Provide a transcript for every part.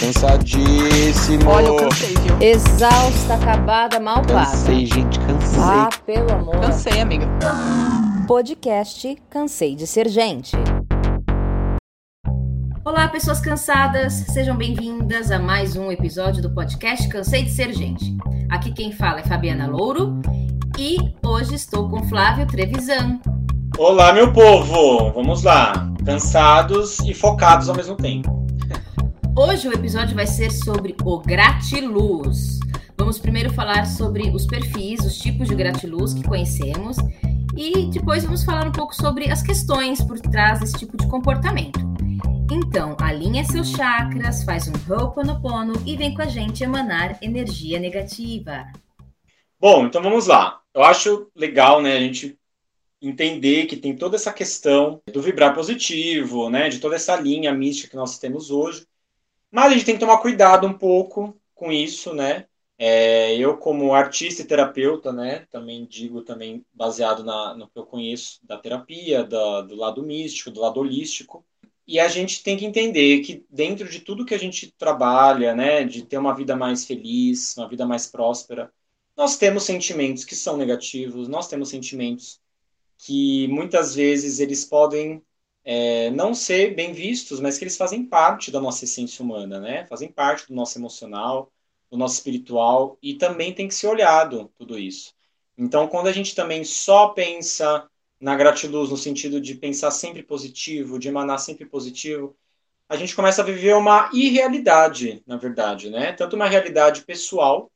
Cansadíssimo. Olha, eu cansei, viu? Exausta, acabada, mal paga. Cansei, gente, cansei. Ah, pelo amor. Cansei, amiga. Podcast Cansei de Ser Gente. Olá, pessoas cansadas. Sejam bem-vindas a mais um episódio do podcast Cansei de Ser Gente. Aqui quem fala é Fabiana Louro e hoje estou com Flávio Trevisan. Olá, meu povo! Vamos lá. Cansados e focados ao mesmo tempo. Hoje o episódio vai ser sobre o gratiluz. Vamos primeiro falar sobre os perfis, os tipos de gratiluz que conhecemos e depois vamos falar um pouco sobre as questões por trás desse tipo de comportamento. Então, alinha seus chakras, faz um Ho'oponopono e vem com a gente emanar energia negativa. Bom, então vamos lá. Eu acho legal, né, a gente entender que tem toda essa questão do vibrar positivo, né, de toda essa linha mística que nós temos hoje. Mas a gente tem que tomar cuidado um pouco com isso, né? É, eu, como artista e terapeuta, né, também digo, também baseado na, no que eu conheço da terapia, da, do lado místico, do lado holístico, e a gente tem que entender que dentro de tudo que a gente trabalha, né, de ter uma vida mais feliz, uma vida mais próspera, nós temos sentimentos que são negativos, nós temos sentimentos que muitas vezes eles podem é, não ser bem vistos, mas que eles fazem parte da nossa essência humana, né? Fazem parte do nosso emocional, do nosso espiritual e também tem que ser olhado tudo isso. Então, quando a gente também só pensa na gratiluz no sentido de pensar sempre positivo, de emanar sempre positivo, a gente começa a viver uma irrealidade, na verdade, né? Tanto uma realidade pessoal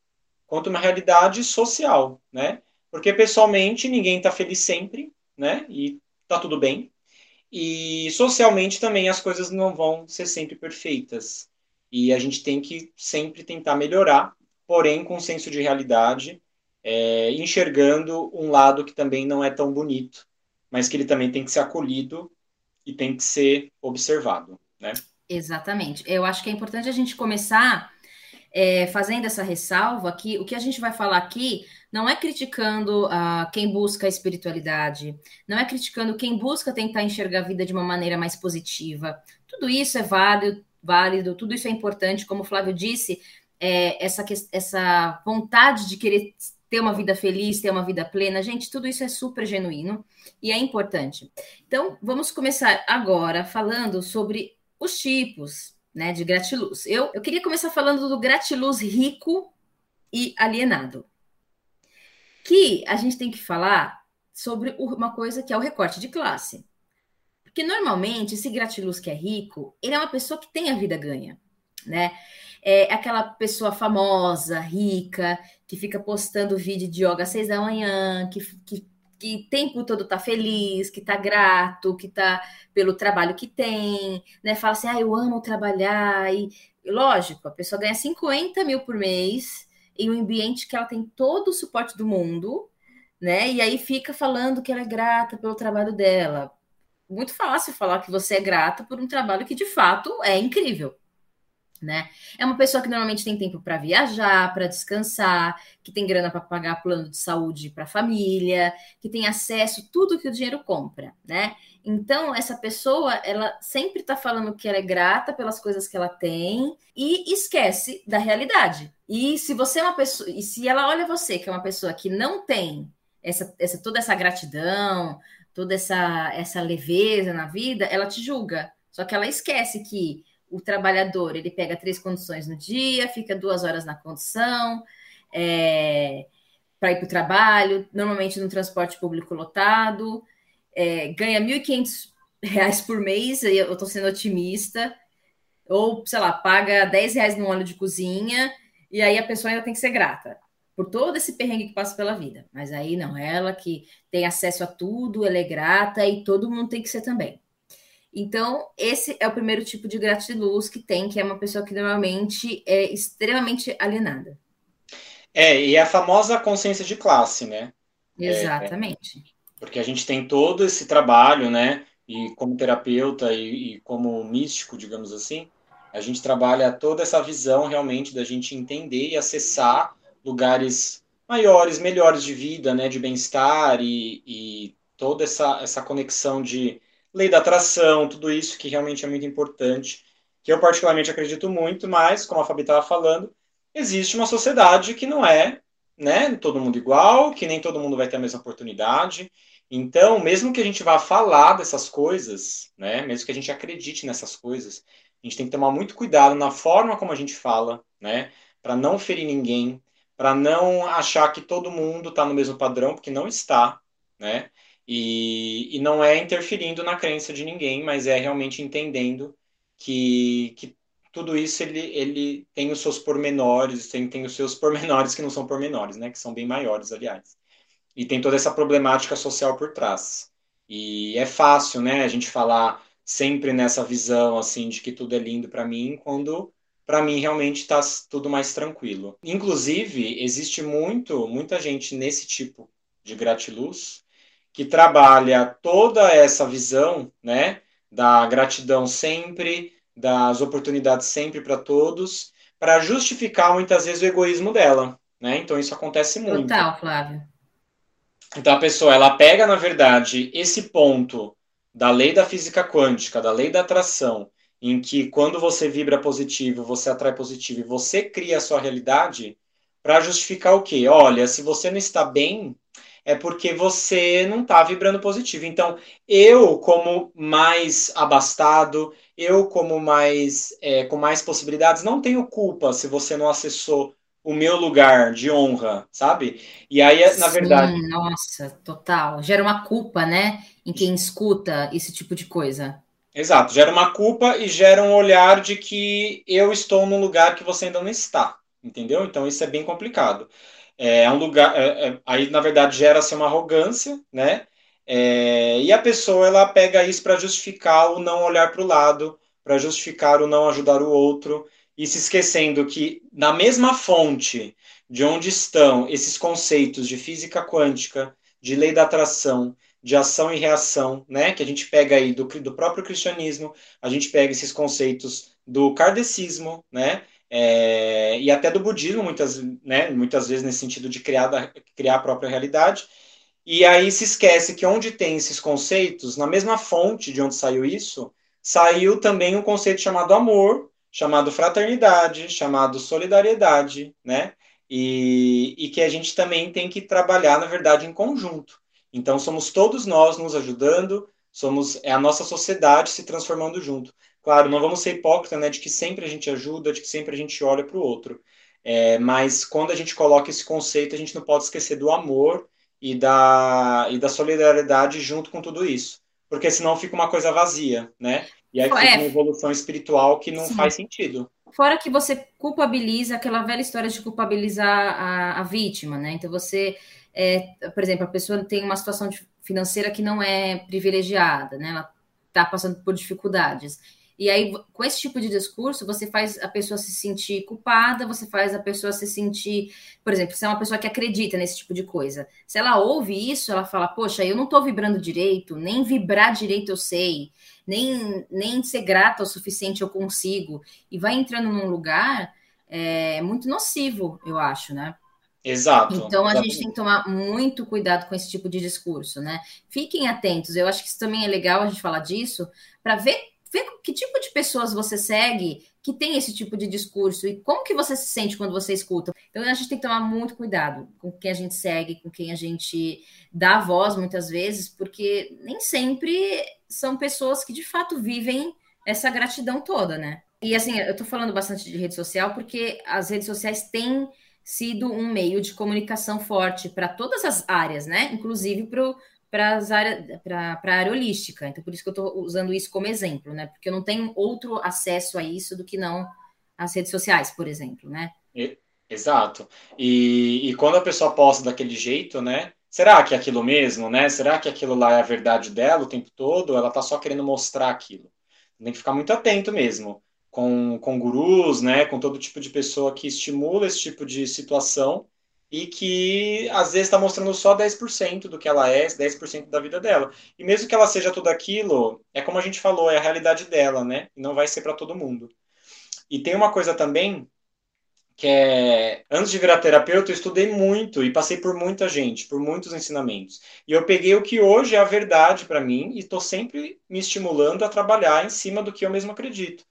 quanto uma realidade social, né? Porque pessoalmente ninguém está feliz sempre, né? E tá tudo bem. E socialmente também as coisas não vão ser sempre perfeitas. E a gente tem que sempre tentar melhorar, porém com senso de realidade, é, enxergando um lado que também não é tão bonito, mas que ele também tem que ser acolhido e tem que ser observado, né? Exatamente. Eu acho que é importante a gente começar é, fazendo essa ressalva que o que a gente vai falar aqui não é criticando uh, quem busca a espiritualidade, não é criticando quem busca tentar enxergar a vida de uma maneira mais positiva. Tudo isso é válido, válido tudo isso é importante, como o Flávio disse, é, essa, essa vontade de querer ter uma vida feliz, ter uma vida plena, gente, tudo isso é super genuíno e é importante. Então, vamos começar agora falando sobre os tipos né, de gratiluz. Eu, eu queria começar falando do gratiluz rico e alienado que a gente tem que falar sobre uma coisa que é o recorte de classe. Porque normalmente esse gratiluz que é rico, ele é uma pessoa que tem a vida ganha, né? É aquela pessoa famosa, rica, que fica postando vídeo de yoga às seis da manhã, que, que, que tempo todo tá feliz, que tá grato, que tá pelo trabalho que tem, né? Fala assim, ah, eu amo trabalhar. E, lógico, a pessoa ganha 50 mil por mês, em um ambiente que ela tem todo o suporte do mundo, né? E aí fica falando que ela é grata pelo trabalho dela. Muito fácil falar que você é grata por um trabalho que de fato é incrível. Né? É uma pessoa que normalmente tem tempo para viajar, para descansar, que tem grana para pagar plano de saúde para a família, que tem acesso a tudo que o dinheiro compra, né? Então, essa pessoa, ela sempre está falando que ela é grata pelas coisas que ela tem e esquece da realidade. E se você é uma pessoa, e se ela olha você, que é uma pessoa que não tem essa, essa toda essa gratidão, toda essa, essa leveza na vida, ela te julga. Só que ela esquece que o trabalhador ele pega três condições no dia, fica duas horas na condição, é, para ir para o trabalho, normalmente no transporte público lotado é, ganha R$ 1.500 por mês, eu estou sendo otimista, ou, sei lá, paga 10 reais no óleo de cozinha, e aí a pessoa ainda tem que ser grata por todo esse perrengue que passa pela vida. Mas aí não, ela que tem acesso a tudo, ela é grata e todo mundo tem que ser também. Então, esse é o primeiro tipo de gratiluz que tem, que é uma pessoa que normalmente é extremamente alienada. É, e é a famosa consciência de classe, né? Exatamente. É, porque a gente tem todo esse trabalho, né? E como terapeuta e, e, como místico, digamos assim, a gente trabalha toda essa visão realmente da gente entender e acessar lugares maiores, melhores de vida, né? De bem-estar e, e toda essa, essa conexão de lei da atração, tudo isso que realmente é muito importante. que eu particularmente acredito muito, mas, como a Fabi estava falando, existe uma sociedade que não é né, todo mundo igual, que nem todo mundo vai ter a mesma oportunidade. Então, mesmo que a gente vá falar dessas coisas, né, mesmo que a gente acredite nessas coisas, a gente tem que tomar muito cuidado na forma como a gente fala, né, para não ferir ninguém, para não achar que todo mundo está no mesmo padrão, porque não está, né? E, e não é interferindo na crença de ninguém, mas é realmente entendendo que, que tudo isso ele, ele tem os seus pormenores, tem, tem os seus pormenores que não são pormenores, né? Que são bem maiores, aliás. E tem toda essa problemática social por trás. E é fácil, né, a gente falar sempre nessa visão assim de que tudo é lindo para mim, quando para mim realmente está tudo mais tranquilo. Inclusive, existe muito, muita gente nesse tipo de gratiluz que trabalha toda essa visão, né, da gratidão sempre, das oportunidades sempre para todos, para justificar muitas vezes o egoísmo dela, né? Então isso acontece muito. Total, Flávio. Então a pessoa, ela pega, na verdade, esse ponto da lei da física quântica, da lei da atração, em que quando você vibra positivo, você atrai positivo e você cria a sua realidade, para justificar o quê? Olha, se você não está bem, é porque você não está vibrando positivo. Então, eu, como mais abastado, eu, como mais é, com mais possibilidades, não tenho culpa se você não acessou o meu lugar de honra, sabe? E aí, na Sim, verdade. Nossa, total. Gera uma culpa, né? Em quem escuta esse tipo de coisa. Exato, gera uma culpa e gera um olhar de que eu estou num lugar que você ainda não está, entendeu? Então isso é bem complicado. É, é um lugar, é, é, aí na verdade gera-se uma arrogância, né? É, e a pessoa ela pega isso para justificar o não olhar para o lado, para justificar o não ajudar o outro, e se esquecendo que na mesma fonte de onde estão esses conceitos de física quântica, de lei da atração, de ação e reação, né, que a gente pega aí do, do próprio cristianismo, a gente pega esses conceitos do kardecismo, né, é, e até do budismo, muitas, né, muitas vezes nesse sentido de criar, criar a própria realidade. E aí se esquece que onde tem esses conceitos, na mesma fonte de onde saiu isso, saiu também um conceito chamado amor, chamado fraternidade, chamado solidariedade, né? E, e que a gente também tem que trabalhar, na verdade, em conjunto. Então, somos todos nós nos ajudando, somos é a nossa sociedade se transformando junto. Claro, não vamos ser hipócritas, né, de que sempre a gente ajuda, de que sempre a gente olha para o outro. É, mas quando a gente coloca esse conceito, a gente não pode esquecer do amor e da, e da solidariedade junto com tudo isso. Porque senão fica uma coisa vazia, né? E aí é. uma evolução espiritual que não Sim. faz sentido. Fora que você culpabiliza aquela velha história de culpabilizar a, a vítima, né? Então você, é, por exemplo, a pessoa tem uma situação financeira que não é privilegiada, né? Ela está passando por dificuldades. E aí, com esse tipo de discurso, você faz a pessoa se sentir culpada, você faz a pessoa se sentir, por exemplo, se é uma pessoa que acredita nesse tipo de coisa. Se ela ouve isso, ela fala: Poxa, eu não estou vibrando direito, nem vibrar direito eu sei, nem, nem ser grata o suficiente eu consigo. E vai entrando num lugar é, muito nocivo, eu acho, né? Exato. Então a gente tem que tomar muito cuidado com esse tipo de discurso, né? Fiquem atentos. Eu acho que isso também é legal a gente falar disso para ver ver que tipo de pessoas você segue que tem esse tipo de discurso e como que você se sente quando você escuta. Então a gente tem que tomar muito cuidado com quem a gente segue, com quem a gente dá voz muitas vezes, porque nem sempre são pessoas que de fato vivem essa gratidão toda, né? E assim, eu tô falando bastante de rede social porque as redes sociais têm sido um meio de comunicação forte para todas as áreas, né? Inclusive para o para a área holística. Então, por isso que eu estou usando isso como exemplo, né? Porque eu não tenho outro acesso a isso do que não as redes sociais, por exemplo, né? Exato. E, e quando a pessoa posta daquele jeito, né? Será que é aquilo mesmo, né? Será que aquilo lá é a verdade dela o tempo todo? Ela está só querendo mostrar aquilo? Tem que ficar muito atento mesmo com, com gurus, né? Com todo tipo de pessoa que estimula esse tipo de situação e que às vezes está mostrando só 10% do que ela é, 10% da vida dela. E mesmo que ela seja tudo aquilo, é como a gente falou, é a realidade dela, né? E não vai ser para todo mundo. E tem uma coisa também que é, antes de virar terapeuta, eu estudei muito e passei por muita gente, por muitos ensinamentos. E eu peguei o que hoje é a verdade para mim e estou sempre me estimulando a trabalhar em cima do que eu mesmo acredito.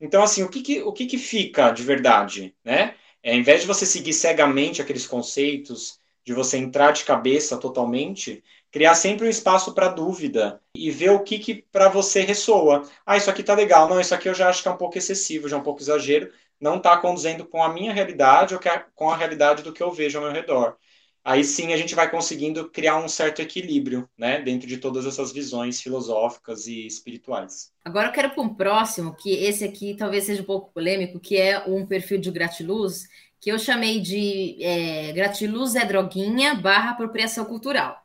Então, assim, o que, que o que, que fica de verdade, né? É, ao invés de você seguir cegamente aqueles conceitos, de você entrar de cabeça totalmente, criar sempre um espaço para dúvida e ver o que, que para você ressoa. Ah, isso aqui tá legal. Não, isso aqui eu já acho que é um pouco excessivo, já é um pouco exagero. Não está conduzendo com a minha realidade ou com a realidade do que eu vejo ao meu redor. Aí sim a gente vai conseguindo criar um certo equilíbrio, né, dentro de todas essas visões filosóficas e espirituais. Agora eu quero para um próximo, que esse aqui talvez seja um pouco polêmico, que é um perfil de gratiluz, que eu chamei de é, gratiluz é droguinha barra apropriação cultural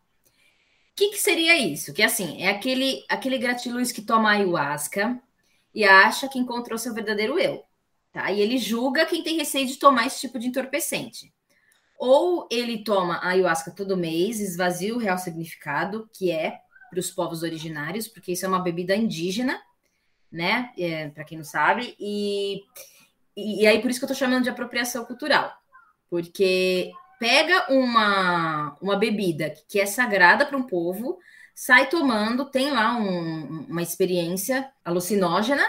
que, que seria isso? Que assim, é aquele, aquele gratiluz que toma ayahuasca e acha que encontrou seu verdadeiro eu. Tá? E ele julga quem tem receio de tomar esse tipo de entorpecente. Ou ele toma ayahuasca todo mês, esvazia o real significado, que é para os povos originários, porque isso é uma bebida indígena, né? É, para quem não sabe, e, e, e aí por isso que eu estou chamando de apropriação cultural, porque pega uma, uma bebida que é sagrada para um povo, sai tomando, tem lá um, uma experiência alucinógena.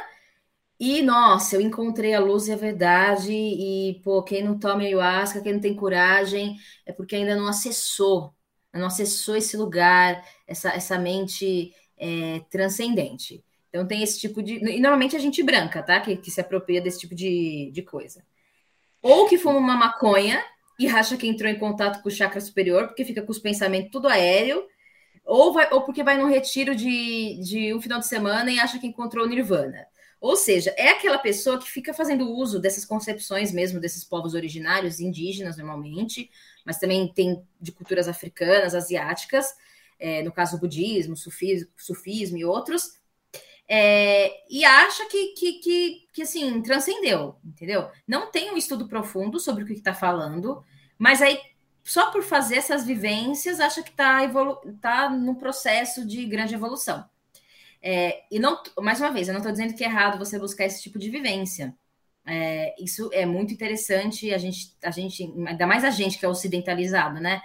E, nossa, eu encontrei a luz e a verdade. E, pô, quem não toma ayahuasca, quem não tem coragem, é porque ainda não acessou, não acessou esse lugar, essa, essa mente é, transcendente. Então, tem esse tipo de. E normalmente a gente branca, tá? Que, que se apropria desse tipo de, de coisa. Ou que fuma uma maconha, e acha que entrou em contato com o chakra superior, porque fica com os pensamentos tudo aéreo, ou, vai, ou porque vai num retiro de, de um final de semana e acha que encontrou o nirvana. Ou seja, é aquela pessoa que fica fazendo uso dessas concepções mesmo desses povos originários, indígenas normalmente, mas também tem de culturas africanas, asiáticas, é, no caso budismo, sufismo, sufismo e outros, é, e acha que, que, que, que, assim, transcendeu, entendeu? Não tem um estudo profundo sobre o que está falando, mas aí, só por fazer essas vivências, acha que está tá no processo de grande evolução. É, e não, mais uma vez, eu não estou dizendo que é errado você buscar esse tipo de vivência. É, isso é muito interessante, a gente, a gente, ainda mais a gente que é ocidentalizado, né?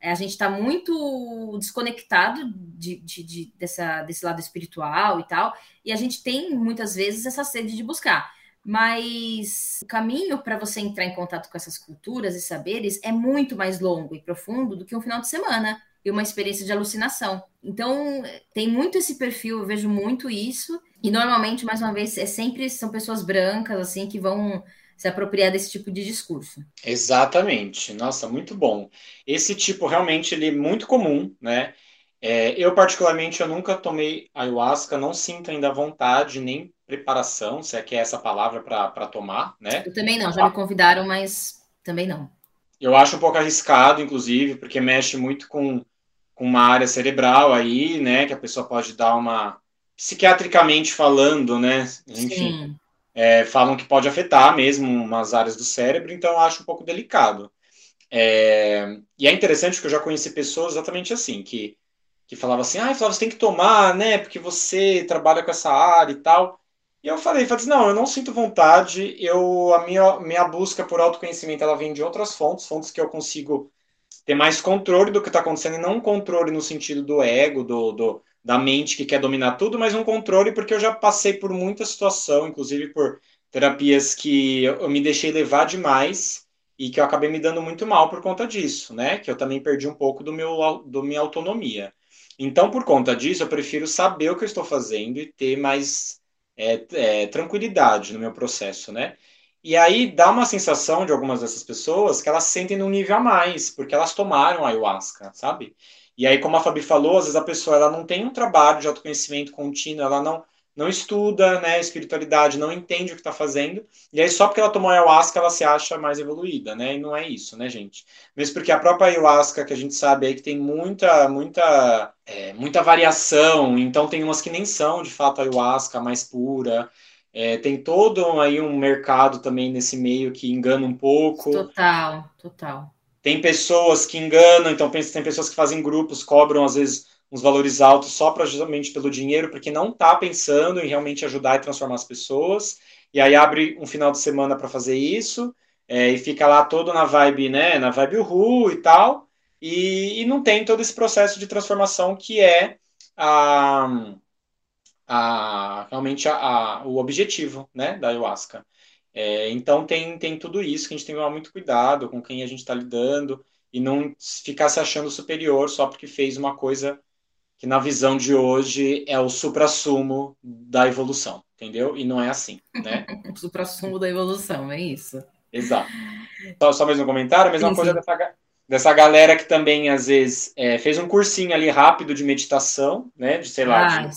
É, a gente está muito desconectado de, de, de, dessa, desse lado espiritual e tal, e a gente tem muitas vezes essa sede de buscar. Mas o caminho para você entrar em contato com essas culturas e saberes é muito mais longo e profundo do que um final de semana e uma experiência de alucinação. Então, tem muito esse perfil, eu vejo muito isso. E normalmente, mais uma vez, é sempre são pessoas brancas assim que vão se apropriar desse tipo de discurso. Exatamente. Nossa, muito bom. Esse tipo realmente ele é muito comum, né? É, eu particularmente eu nunca tomei ayahuasca, não sinto ainda vontade nem preparação, se é que é essa palavra para tomar, né? Eu também não, já me convidaram, mas também não. Eu acho um pouco arriscado, inclusive, porque mexe muito com, com uma área cerebral aí, né? Que a pessoa pode dar uma psiquiatricamente falando, né? Enfim. É, falam que pode afetar mesmo umas áreas do cérebro, então eu acho um pouco delicado. É, e é interessante que eu já conheci pessoas exatamente assim, que, que falavam assim, ah, Flávio, você tem que tomar, né, porque você trabalha com essa área e tal. E eu falei, falei assim, não, eu não sinto vontade, eu, a minha, minha busca por autoconhecimento, ela vem de outras fontes, fontes que eu consigo ter mais controle do que está acontecendo, e não um controle no sentido do ego, do, do da mente que quer dominar tudo, mas um controle porque eu já passei por muita situação, inclusive por terapias que eu me deixei levar demais e que eu acabei me dando muito mal por conta disso, né? Que eu também perdi um pouco do meu do minha autonomia. Então, por conta disso, eu prefiro saber o que eu estou fazendo e ter mais é, é, tranquilidade no meu processo, né? E aí dá uma sensação de algumas dessas pessoas que elas sentem num nível a mais, porque elas tomaram ayahuasca, sabe? E aí, como a Fabi falou, às vezes a pessoa ela não tem um trabalho de autoconhecimento contínuo, ela não, não estuda né, espiritualidade, não entende o que está fazendo, e aí só porque ela tomou ayahuasca ela se acha mais evoluída, né? E não é isso, né, gente? Mesmo porque a própria ayahuasca, que a gente sabe aí que tem muita, muita, é, muita variação, então tem umas que nem são de fato ayahuasca mais pura. É, tem todo aí um mercado também nesse meio que engana um pouco. Total, total. Tem pessoas que enganam, então tem pessoas que fazem grupos, cobram às vezes uns valores altos só para justamente pelo dinheiro, porque não está pensando em realmente ajudar e transformar as pessoas. E aí abre um final de semana para fazer isso é, e fica lá todo na vibe, né, na vibe Uhu e tal. E, e não tem todo esse processo de transformação que é a, a, realmente a, a, o objetivo né, da ayahuasca. É, então tem, tem tudo isso que a gente tem que tomar muito cuidado com quem a gente está lidando e não ficar se achando superior só porque fez uma coisa que na visão de hoje é o supra-sumo da evolução, entendeu? E não é assim, né? o supra-sumo da evolução, é isso. Exato. Só, só mais um comentário, a mesma sim, coisa sim. Dessa, dessa galera que também, às vezes, é, fez um cursinho ali rápido de meditação, né? De, sei lá, ah, de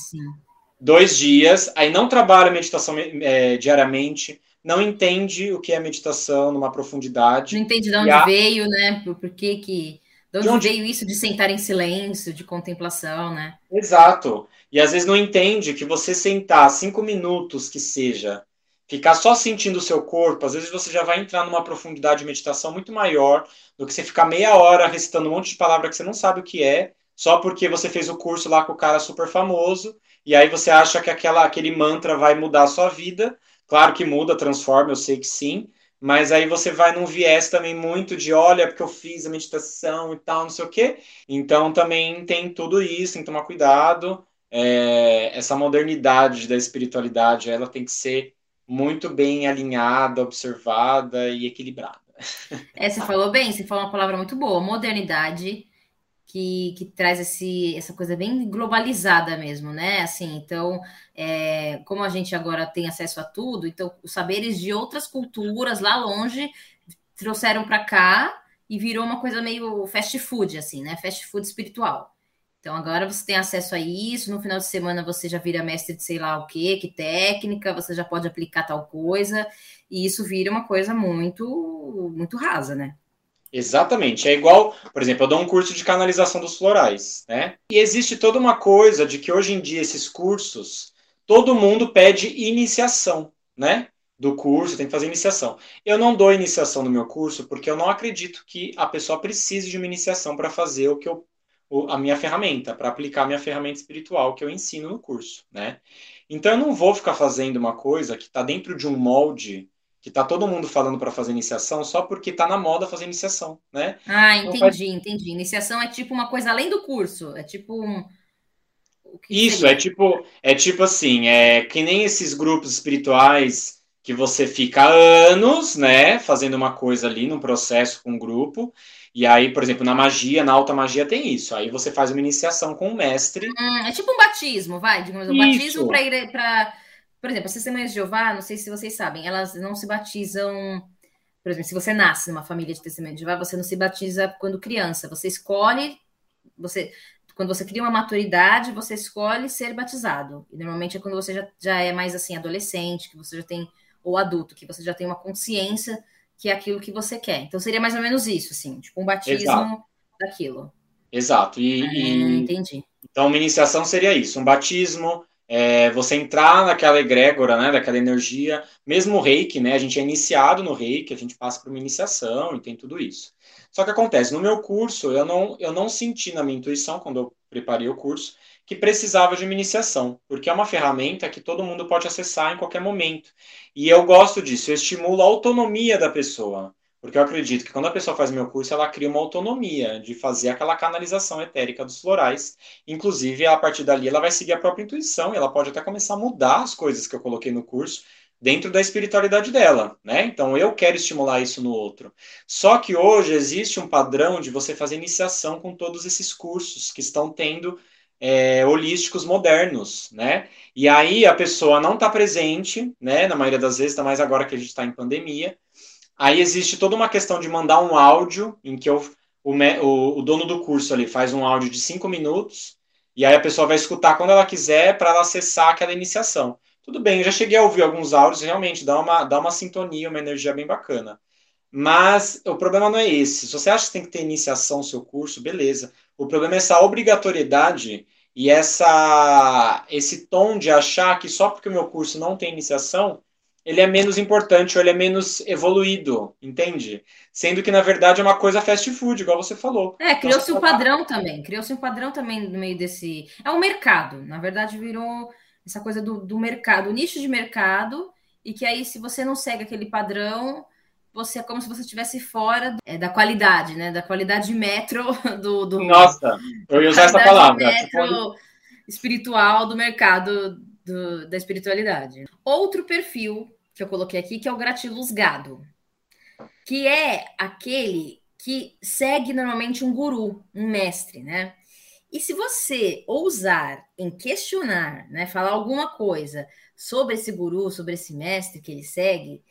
dois dias, aí não trabalha meditação é, diariamente, não entende o que é meditação numa profundidade. Não entende de onde a... veio, né? Por, que que... De onde, de onde, veio isso de sentar em silêncio, de contemplação, né? Exato. E às vezes não entende que você sentar cinco minutos que seja, ficar só sentindo o seu corpo, às vezes você já vai entrar numa profundidade de meditação muito maior do que você ficar meia hora recitando um monte de palavra que você não sabe o que é, só porque você fez o curso lá com o cara super famoso, e aí você acha que aquela, aquele mantra vai mudar a sua vida, Claro que muda, transforma, eu sei que sim, mas aí você vai num viés também muito de olha, porque eu fiz a meditação e tal, não sei o quê. Então também tem tudo isso, tem que tomar cuidado. É, essa modernidade da espiritualidade, ela tem que ser muito bem alinhada, observada e equilibrada. É, você falou bem, você falou uma palavra muito boa, modernidade que, que traz esse, essa coisa bem globalizada mesmo, né? Assim, então, é, como a gente agora tem acesso a tudo, então os saberes de outras culturas lá longe trouxeram para cá e virou uma coisa meio fast food, assim, né? Fast food espiritual. Então agora você tem acesso a isso, no final de semana você já vira mestre de sei lá o que, que técnica, você já pode aplicar tal coisa, e isso vira uma coisa muito muito rasa, né? Exatamente. É igual, por exemplo, eu dou um curso de canalização dos florais, né? E existe toda uma coisa de que hoje em dia esses cursos, todo mundo pede iniciação, né? Do curso, tem que fazer iniciação. Eu não dou iniciação no meu curso porque eu não acredito que a pessoa precise de uma iniciação para fazer o que eu a minha ferramenta, para aplicar a minha ferramenta espiritual que eu ensino no curso, né? Então eu não vou ficar fazendo uma coisa que está dentro de um molde que tá todo mundo falando para fazer iniciação só porque tá na moda fazer iniciação, né? Ah, entendi, faz... entendi. Iniciação é tipo uma coisa além do curso, é tipo um Isso, seria? é tipo, é tipo assim, é que nem esses grupos espirituais que você fica anos, né, fazendo uma coisa ali num processo com um grupo. E aí, por exemplo, na magia, na alta magia tem isso. Aí você faz uma iniciação com o mestre. Hum, é tipo um batismo, vai, digamos, um isso. batismo para ir para por exemplo, as testemunhas de Jeová, não sei se vocês sabem, elas não se batizam. Por exemplo, se você nasce numa família de testemunhas de Jeová, você não se batiza quando criança. Você escolhe, você, quando você cria uma maturidade, você escolhe ser batizado. E normalmente é quando você já, já é mais assim, adolescente, que você já tem, ou adulto, que você já tem uma consciência que é aquilo que você quer. Então seria mais ou menos isso, assim, tipo um batismo Exato. daquilo. Exato. E, ah, e, entendi. Então, uma iniciação seria isso, um batismo é, você entrar naquela egrégora, né, daquela energia, mesmo o reiki, né, a gente é iniciado no reiki, a gente passa por uma iniciação e tem tudo isso. Só que acontece, no meu curso, eu não, eu não senti na minha intuição, quando eu preparei o curso, que precisava de uma iniciação, porque é uma ferramenta que todo mundo pode acessar em qualquer momento. E eu gosto disso, eu estimulo a autonomia da pessoa. Porque eu acredito que quando a pessoa faz meu curso, ela cria uma autonomia de fazer aquela canalização etérica dos florais. Inclusive, a partir dali, ela vai seguir a própria intuição e ela pode até começar a mudar as coisas que eu coloquei no curso dentro da espiritualidade dela, né? Então, eu quero estimular isso no outro. Só que hoje existe um padrão de você fazer iniciação com todos esses cursos que estão tendo é, holísticos modernos, né? E aí a pessoa não está presente, né? Na maioria das vezes, está mais agora que a gente está em pandemia Aí existe toda uma questão de mandar um áudio em que eu, o, o, o dono do curso ali faz um áudio de cinco minutos e aí a pessoa vai escutar quando ela quiser para ela acessar aquela iniciação. Tudo bem, eu já cheguei a ouvir alguns áudios realmente dá uma, dá uma sintonia, uma energia bem bacana. Mas o problema não é esse. Se você acha que tem que ter iniciação no seu curso, beleza. O problema é essa obrigatoriedade e essa esse tom de achar que só porque o meu curso não tem iniciação, ele é menos importante ou ele é menos evoluído, entende? Sendo que, na verdade, é uma coisa fast food, igual você falou. É, criou-se um padrão também. Criou-se um padrão também no meio desse. É um mercado. Na verdade, virou essa coisa do, do mercado, nicho de mercado, e que aí, se você não segue aquele padrão, você é como se você estivesse fora é, da qualidade, né? Da qualidade metro do. do Nossa, eu ia usar essa palavra. Metro espiritual do mercado do, da espiritualidade. Outro perfil que eu coloquei aqui, que é o gratiluzgado, que é aquele que segue normalmente um guru, um mestre, né? E se você ousar em questionar, né, falar alguma coisa sobre esse guru, sobre esse mestre que ele segue,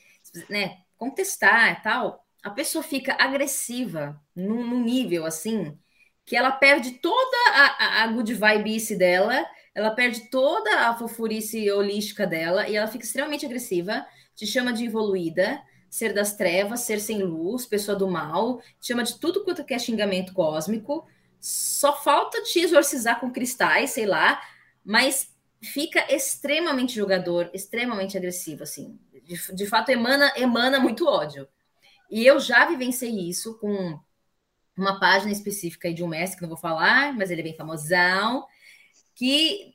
né, contestar e tal, a pessoa fica agressiva num, num nível assim que ela perde toda a, a good vibe dela, ela perde toda a fofurice holística dela e ela fica extremamente agressiva, te chama de evoluída, ser das trevas, ser sem luz, pessoa do mal, te chama de tudo quanto é xingamento cósmico. Só falta te exorcizar com cristais, sei lá, mas fica extremamente jogador, extremamente agressivo, assim. De, de fato, emana, emana muito ódio. E eu já vivenciei isso com uma página específica de um mestre, que não vou falar, mas ele é bem famosão, que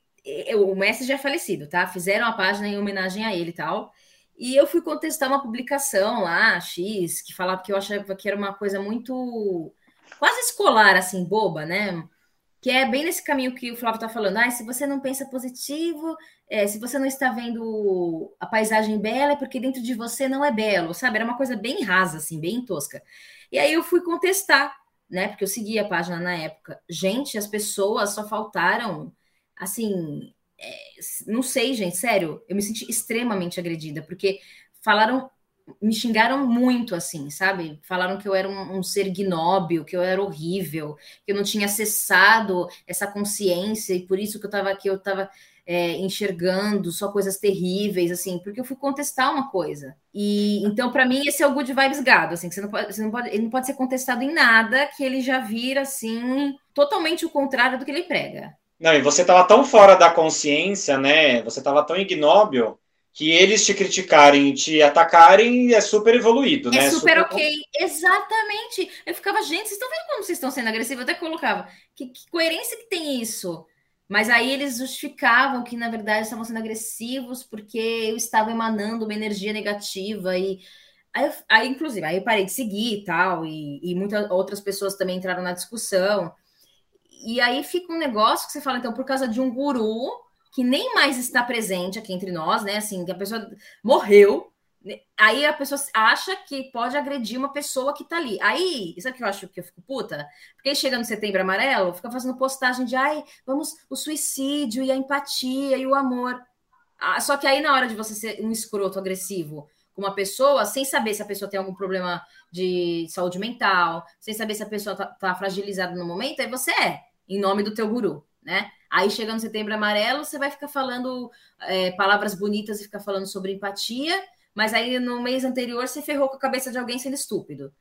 o mestre já é falecido, tá? Fizeram a página em homenagem a ele e tal. E eu fui contestar uma publicação lá, X, que falava que eu achava que era uma coisa muito quase escolar, assim, boba, né? Que é bem nesse caminho que o Flávio tá falando. Ah, se você não pensa positivo, é, se você não está vendo a paisagem bela, é porque dentro de você não é belo, sabe? Era uma coisa bem rasa, assim, bem tosca. E aí eu fui contestar né? Porque eu segui a página na época. Gente, as pessoas só faltaram, assim, é, não sei, gente, sério, eu me senti extremamente agredida, porque falaram, me xingaram muito, assim, sabe? Falaram que eu era um, um ser gnóbil, que eu era horrível, que eu não tinha acessado essa consciência, e por isso que eu tava aqui, eu tava é, enxergando só coisas terríveis, assim, porque eu fui contestar uma coisa. E então, para mim, esse é o good vibes gado, assim, que você não pode, você não pode, ele não pode ser contestado em nada, que ele já vira assim totalmente o contrário do que ele prega. Não, e você estava tão fora da consciência, né? Você estava tão ignóbil que eles te criticarem, te atacarem é super evoluído, é né? É super, super ok, exatamente. Eu ficava, gente, vocês estão vendo como vocês estão sendo agressivos? Eu até colocava, que, que coerência que tem isso? Mas aí eles justificavam que, na verdade, estavam sendo agressivos porque eu estava emanando uma energia negativa e aí, aí inclusive, aí eu parei de seguir e tal, e, e muitas outras pessoas também entraram na discussão. E aí fica um negócio que você fala, então, por causa de um guru que nem mais está presente aqui entre nós, né? Assim, que a pessoa morreu, Aí a pessoa acha que pode agredir uma pessoa que tá ali. Aí, sabe o que eu acho que eu fico puta? Porque chega no setembro amarelo, fica fazendo postagem de ai, vamos, o suicídio e a empatia e o amor. Ah, só que aí, na hora de você ser um escroto agressivo com uma pessoa, sem saber se a pessoa tem algum problema de saúde mental, sem saber se a pessoa tá, tá fragilizada no momento, aí você é, em nome do teu guru, né? Aí chega no setembro amarelo, você vai ficar falando é, palavras bonitas e ficar falando sobre empatia mas aí no mês anterior você ferrou com a cabeça de alguém sendo estúpido,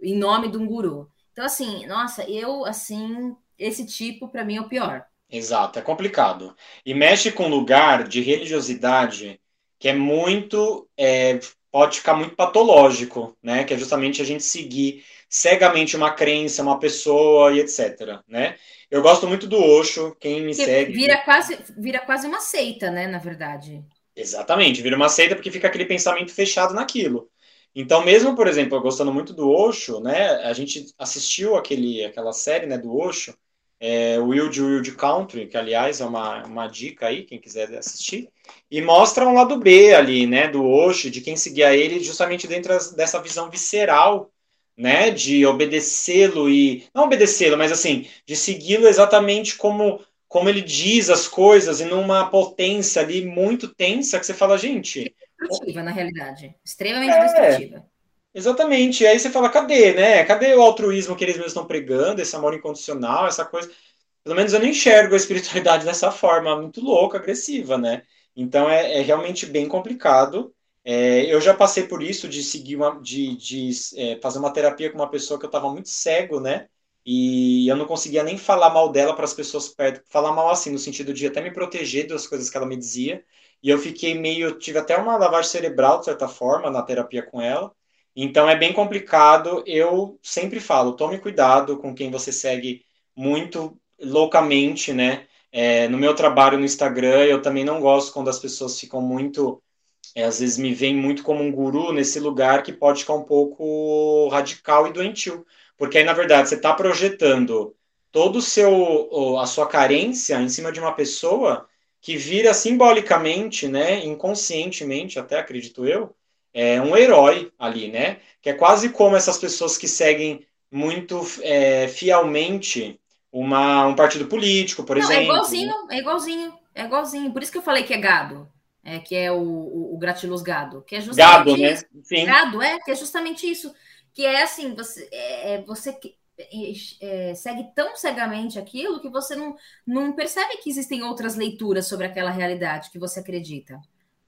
em nome de um guru. Então, assim, nossa, eu, assim, esse tipo, para mim, é o pior. Exato, é complicado. E mexe com um lugar de religiosidade que é muito. É, pode ficar muito patológico, né? Que é justamente a gente seguir cegamente uma crença, uma pessoa e etc. Né? Eu gosto muito do Osho, quem me que segue. Vira quase, vira quase uma seita, né? Na verdade. Exatamente, vira uma seita porque fica aquele pensamento fechado naquilo. Então, mesmo, por exemplo, eu gostando muito do Osho, né, a gente assistiu aquele, aquela série né, do Osho, é, Wild Wild Country, que aliás é uma, uma dica aí, quem quiser assistir, e mostra um lado B ali, né, do Osho, de quem seguia ele justamente dentro dessa visão visceral, né, de obedecê-lo e, não obedecê-lo, mas assim, de segui-lo exatamente como como ele diz as coisas e numa potência ali muito tensa que você fala, gente. Destrutiva, na realidade. Extremamente é, destrutiva. Exatamente. E aí você fala, cadê, né? Cadê o altruísmo que eles mesmos estão pregando, esse amor incondicional, essa coisa. Pelo menos eu não enxergo a espiritualidade dessa forma, muito louca, agressiva, né? Então é, é realmente bem complicado. É, eu já passei por isso de seguir uma, de, de é, fazer uma terapia com uma pessoa que eu estava muito cego, né? E eu não conseguia nem falar mal dela para as pessoas perto, falar mal assim, no sentido de até me proteger das coisas que ela me dizia. E eu fiquei meio, tive até uma lavagem cerebral, de certa forma, na terapia com ela. Então é bem complicado. Eu sempre falo, tome cuidado com quem você segue muito loucamente, né? É, no meu trabalho no Instagram, eu também não gosto quando as pessoas ficam muito, é, às vezes me veem muito como um guru nesse lugar que pode ficar um pouco radical e doentio. Porque aí, na verdade, você está projetando todo o seu a sua carência em cima de uma pessoa que vira simbolicamente, né, inconscientemente, até acredito eu, é um herói ali, né? Que é quase como essas pessoas que seguem muito é, fielmente uma, um partido político, por Não, é exemplo. É igualzinho, é igualzinho, é igualzinho. Por isso que eu falei que é gado. É, que é o, o, o gratiluz gado, que é justamente gado, né? Sim. Gado, é, que é justamente isso. Que é assim, você, é, é você é, segue tão cegamente aquilo que você não, não percebe que existem outras leituras sobre aquela realidade que você acredita.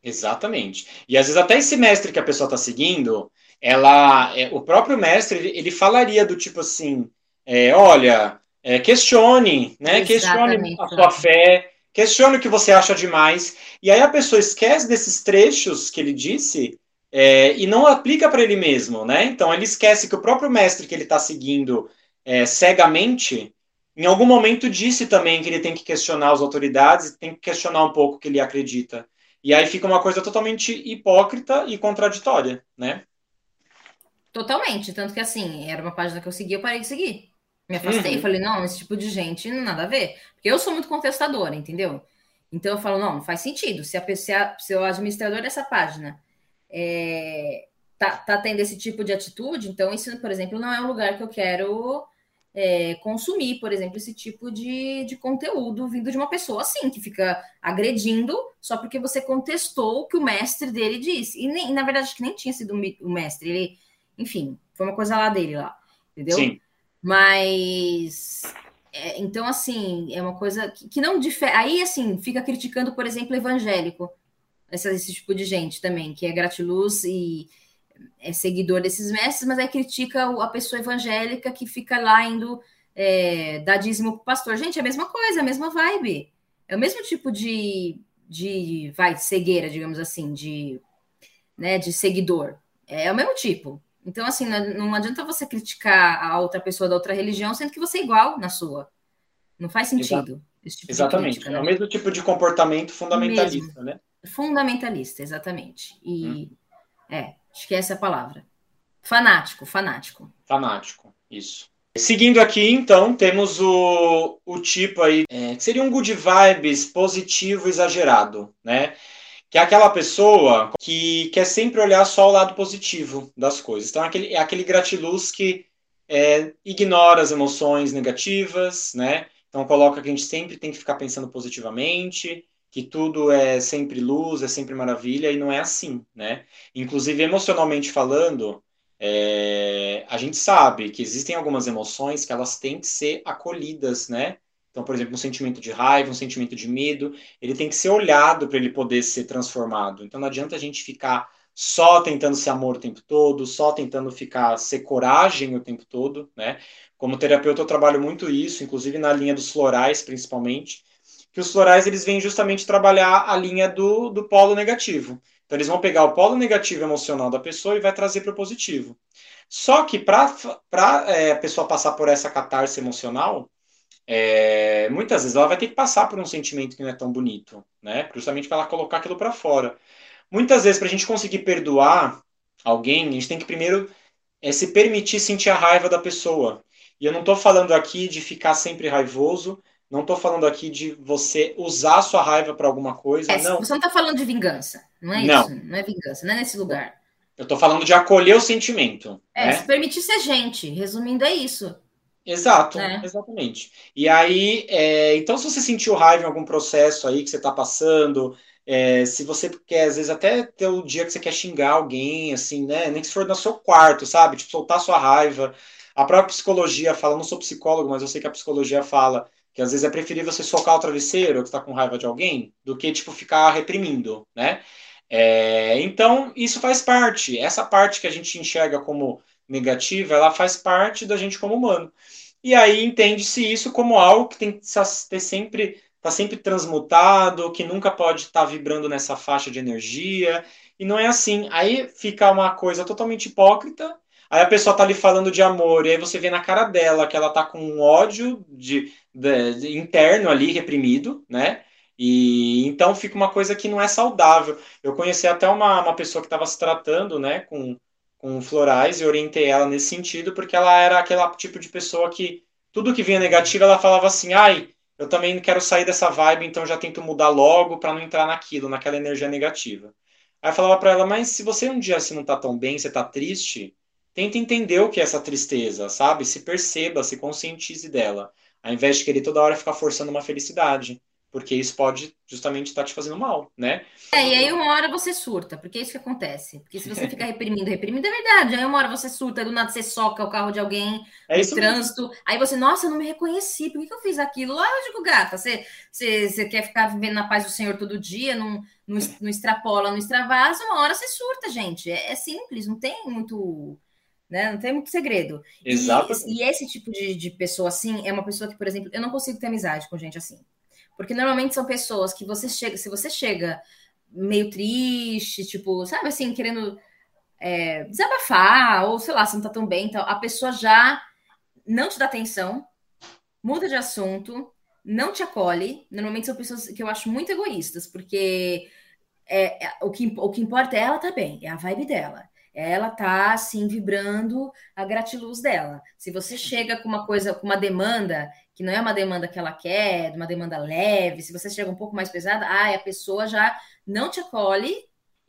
Exatamente. E às vezes até esse mestre que a pessoa está seguindo, ela, é, o próprio mestre, ele, ele, falaria do tipo assim, é, olha, é, questione, né? Questione a sua fé, questione o que você acha demais. E aí a pessoa esquece desses trechos que ele disse é, e não aplica para ele mesmo, né? Então ele esquece que o próprio mestre que ele está seguindo é, cegamente, em algum momento disse também que ele tem que questionar as autoridades, tem que questionar um pouco o que ele acredita. E aí fica uma coisa totalmente hipócrita e contraditória, né? Totalmente. Tanto que, assim, era uma página que eu segui, eu parei de seguir. Me afastei. Uhum. Falei, não, esse tipo de gente, nada a ver. Porque eu sou muito contestadora, entendeu? Então eu falo, não, não faz sentido. Se, a, se, a, se o administrador dessa página é, tá, tá tendo esse tipo de atitude, então isso, por exemplo, não é um lugar que eu quero é, consumir, por exemplo, esse tipo de, de conteúdo vindo de uma pessoa assim, que fica agredindo só porque você contestou o que o mestre dele disse. E, nem, na verdade, acho que nem tinha sido o mestre, ele, enfim, foi uma coisa lá dele lá, entendeu? Sim. Mas. É, então, assim, é uma coisa que, que não difere. Aí, assim, fica criticando, por exemplo, evangélico, essa, esse tipo de gente também, que é gratiluz e é seguidor desses mestres, mas aí critica a pessoa evangélica que fica lá indo é, dar dízimo pro pastor. Gente, é a mesma coisa, a mesma vibe. É o mesmo tipo de, de vai, cegueira, digamos assim, de, né, de seguidor. É o mesmo tipo. Então, assim, não adianta você criticar a outra pessoa da outra religião, sendo que você é igual na sua. Não faz sentido. Tipo exatamente. Crítica, né? É o mesmo tipo de comportamento fundamentalista, né? Fundamentalista, exatamente. E hum. é, Essa é a palavra. Fanático, fanático. Fanático, isso. Seguindo aqui, então, temos o, o tipo aí, é, que seria um good vibes positivo exagerado, né? Que é aquela pessoa que quer sempre olhar só o lado positivo das coisas. Então, é aquele, é aquele gratiluz que é, ignora as emoções negativas, né? Então, coloca que a gente sempre tem que ficar pensando positivamente, que tudo é sempre luz, é sempre maravilha, e não é assim, né? Inclusive, emocionalmente falando, é, a gente sabe que existem algumas emoções que elas têm que ser acolhidas, né? Então, por exemplo, um sentimento de raiva, um sentimento de medo, ele tem que ser olhado para ele poder ser transformado. Então, não adianta a gente ficar só tentando ser amor o tempo todo, só tentando ficar ser coragem o tempo todo, né? Como terapeuta, eu trabalho muito isso, inclusive na linha dos florais, principalmente que os florais eles vêm justamente trabalhar a linha do, do polo negativo. Então eles vão pegar o polo negativo emocional da pessoa e vai trazer para o positivo. Só que para é, a pessoa passar por essa catarse emocional, é, muitas vezes ela vai ter que passar por um sentimento que não é tão bonito, né? Justamente para ela colocar aquilo para fora. Muitas vezes, para a gente conseguir perdoar alguém, a gente tem que primeiro é, se permitir sentir a raiva da pessoa. E eu não estou falando aqui de ficar sempre raivoso, não estou falando aqui de você usar a sua raiva para alguma coisa. É, não. Você não está falando de vingança. Não é não. isso. Não é vingança. Não é nesse lugar. Eu estou falando de acolher o sentimento. É, né? se permitir ser gente. Resumindo, é isso. Exato, é. exatamente. E aí, é, então, se você sentiu raiva em algum processo aí que você está passando, é, se você quer, às vezes, até ter o dia que você quer xingar alguém, assim, né? Nem que se for no seu quarto, sabe? Tipo, soltar sua raiva. A própria psicologia fala, não sou psicólogo, mas eu sei que a psicologia fala que às vezes é preferível você socar o travesseiro que está com raiva de alguém do que tipo ficar reprimindo, né? É, então isso faz parte. Essa parte que a gente enxerga como negativa, ela faz parte da gente como humano. E aí entende-se isso como algo que tem que ter sempre tá sempre transmutado, que nunca pode estar tá vibrando nessa faixa de energia. E não é assim. Aí fica uma coisa totalmente hipócrita Aí a pessoa tá ali falando de amor, e aí você vê na cara dela que ela tá com um ódio de, de, interno ali, reprimido, né? E então fica uma coisa que não é saudável. Eu conheci até uma, uma pessoa que estava se tratando, né, com, com florais e orientei ela nesse sentido, porque ela era aquele tipo de pessoa que tudo que vinha negativo ela falava assim: ai, eu também quero sair dessa vibe, então já tento mudar logo para não entrar naquilo, naquela energia negativa. Aí eu falava para ela, mas se você um dia se não tá tão bem, você tá triste, tenta entender o que é essa tristeza, sabe? Se perceba, se conscientize dela, ao invés de querer toda hora ficar forçando uma felicidade porque isso pode justamente estar te fazendo mal, né? É, e aí uma hora você surta, porque é isso que acontece. Porque se você ficar reprimindo, reprimindo, é verdade. Aí uma hora você surta, do nada você soca o carro de alguém é no trânsito. Mesmo. Aí você, nossa, eu não me reconheci, por que, que eu fiz aquilo? Lógico, gata, você, você, você quer ficar vivendo na paz do Senhor todo dia, não, não, não extrapola, não extravasa, uma hora você surta, gente. É, é simples, não tem muito... Né? Não tem muito segredo. Exato. E, e, esse tipo de, de pessoa assim é uma pessoa que, por exemplo, eu não consigo ter amizade com gente assim. Porque normalmente são pessoas que você chega, se você chega meio triste, tipo, sabe assim, querendo é, desabafar, ou sei lá, se não tá tão bem, então, a pessoa já não te dá atenção, muda de assunto, não te acolhe. Normalmente são pessoas que eu acho muito egoístas, porque é, é, o, que, o que importa é ela tá bem, é a vibe dela. Ela tá assim vibrando a gratiluz dela. Se você chega com uma coisa, com uma demanda que não é uma demanda que ela quer, uma demanda leve, se você chega um pouco mais pesada, ah, a pessoa já não te acolhe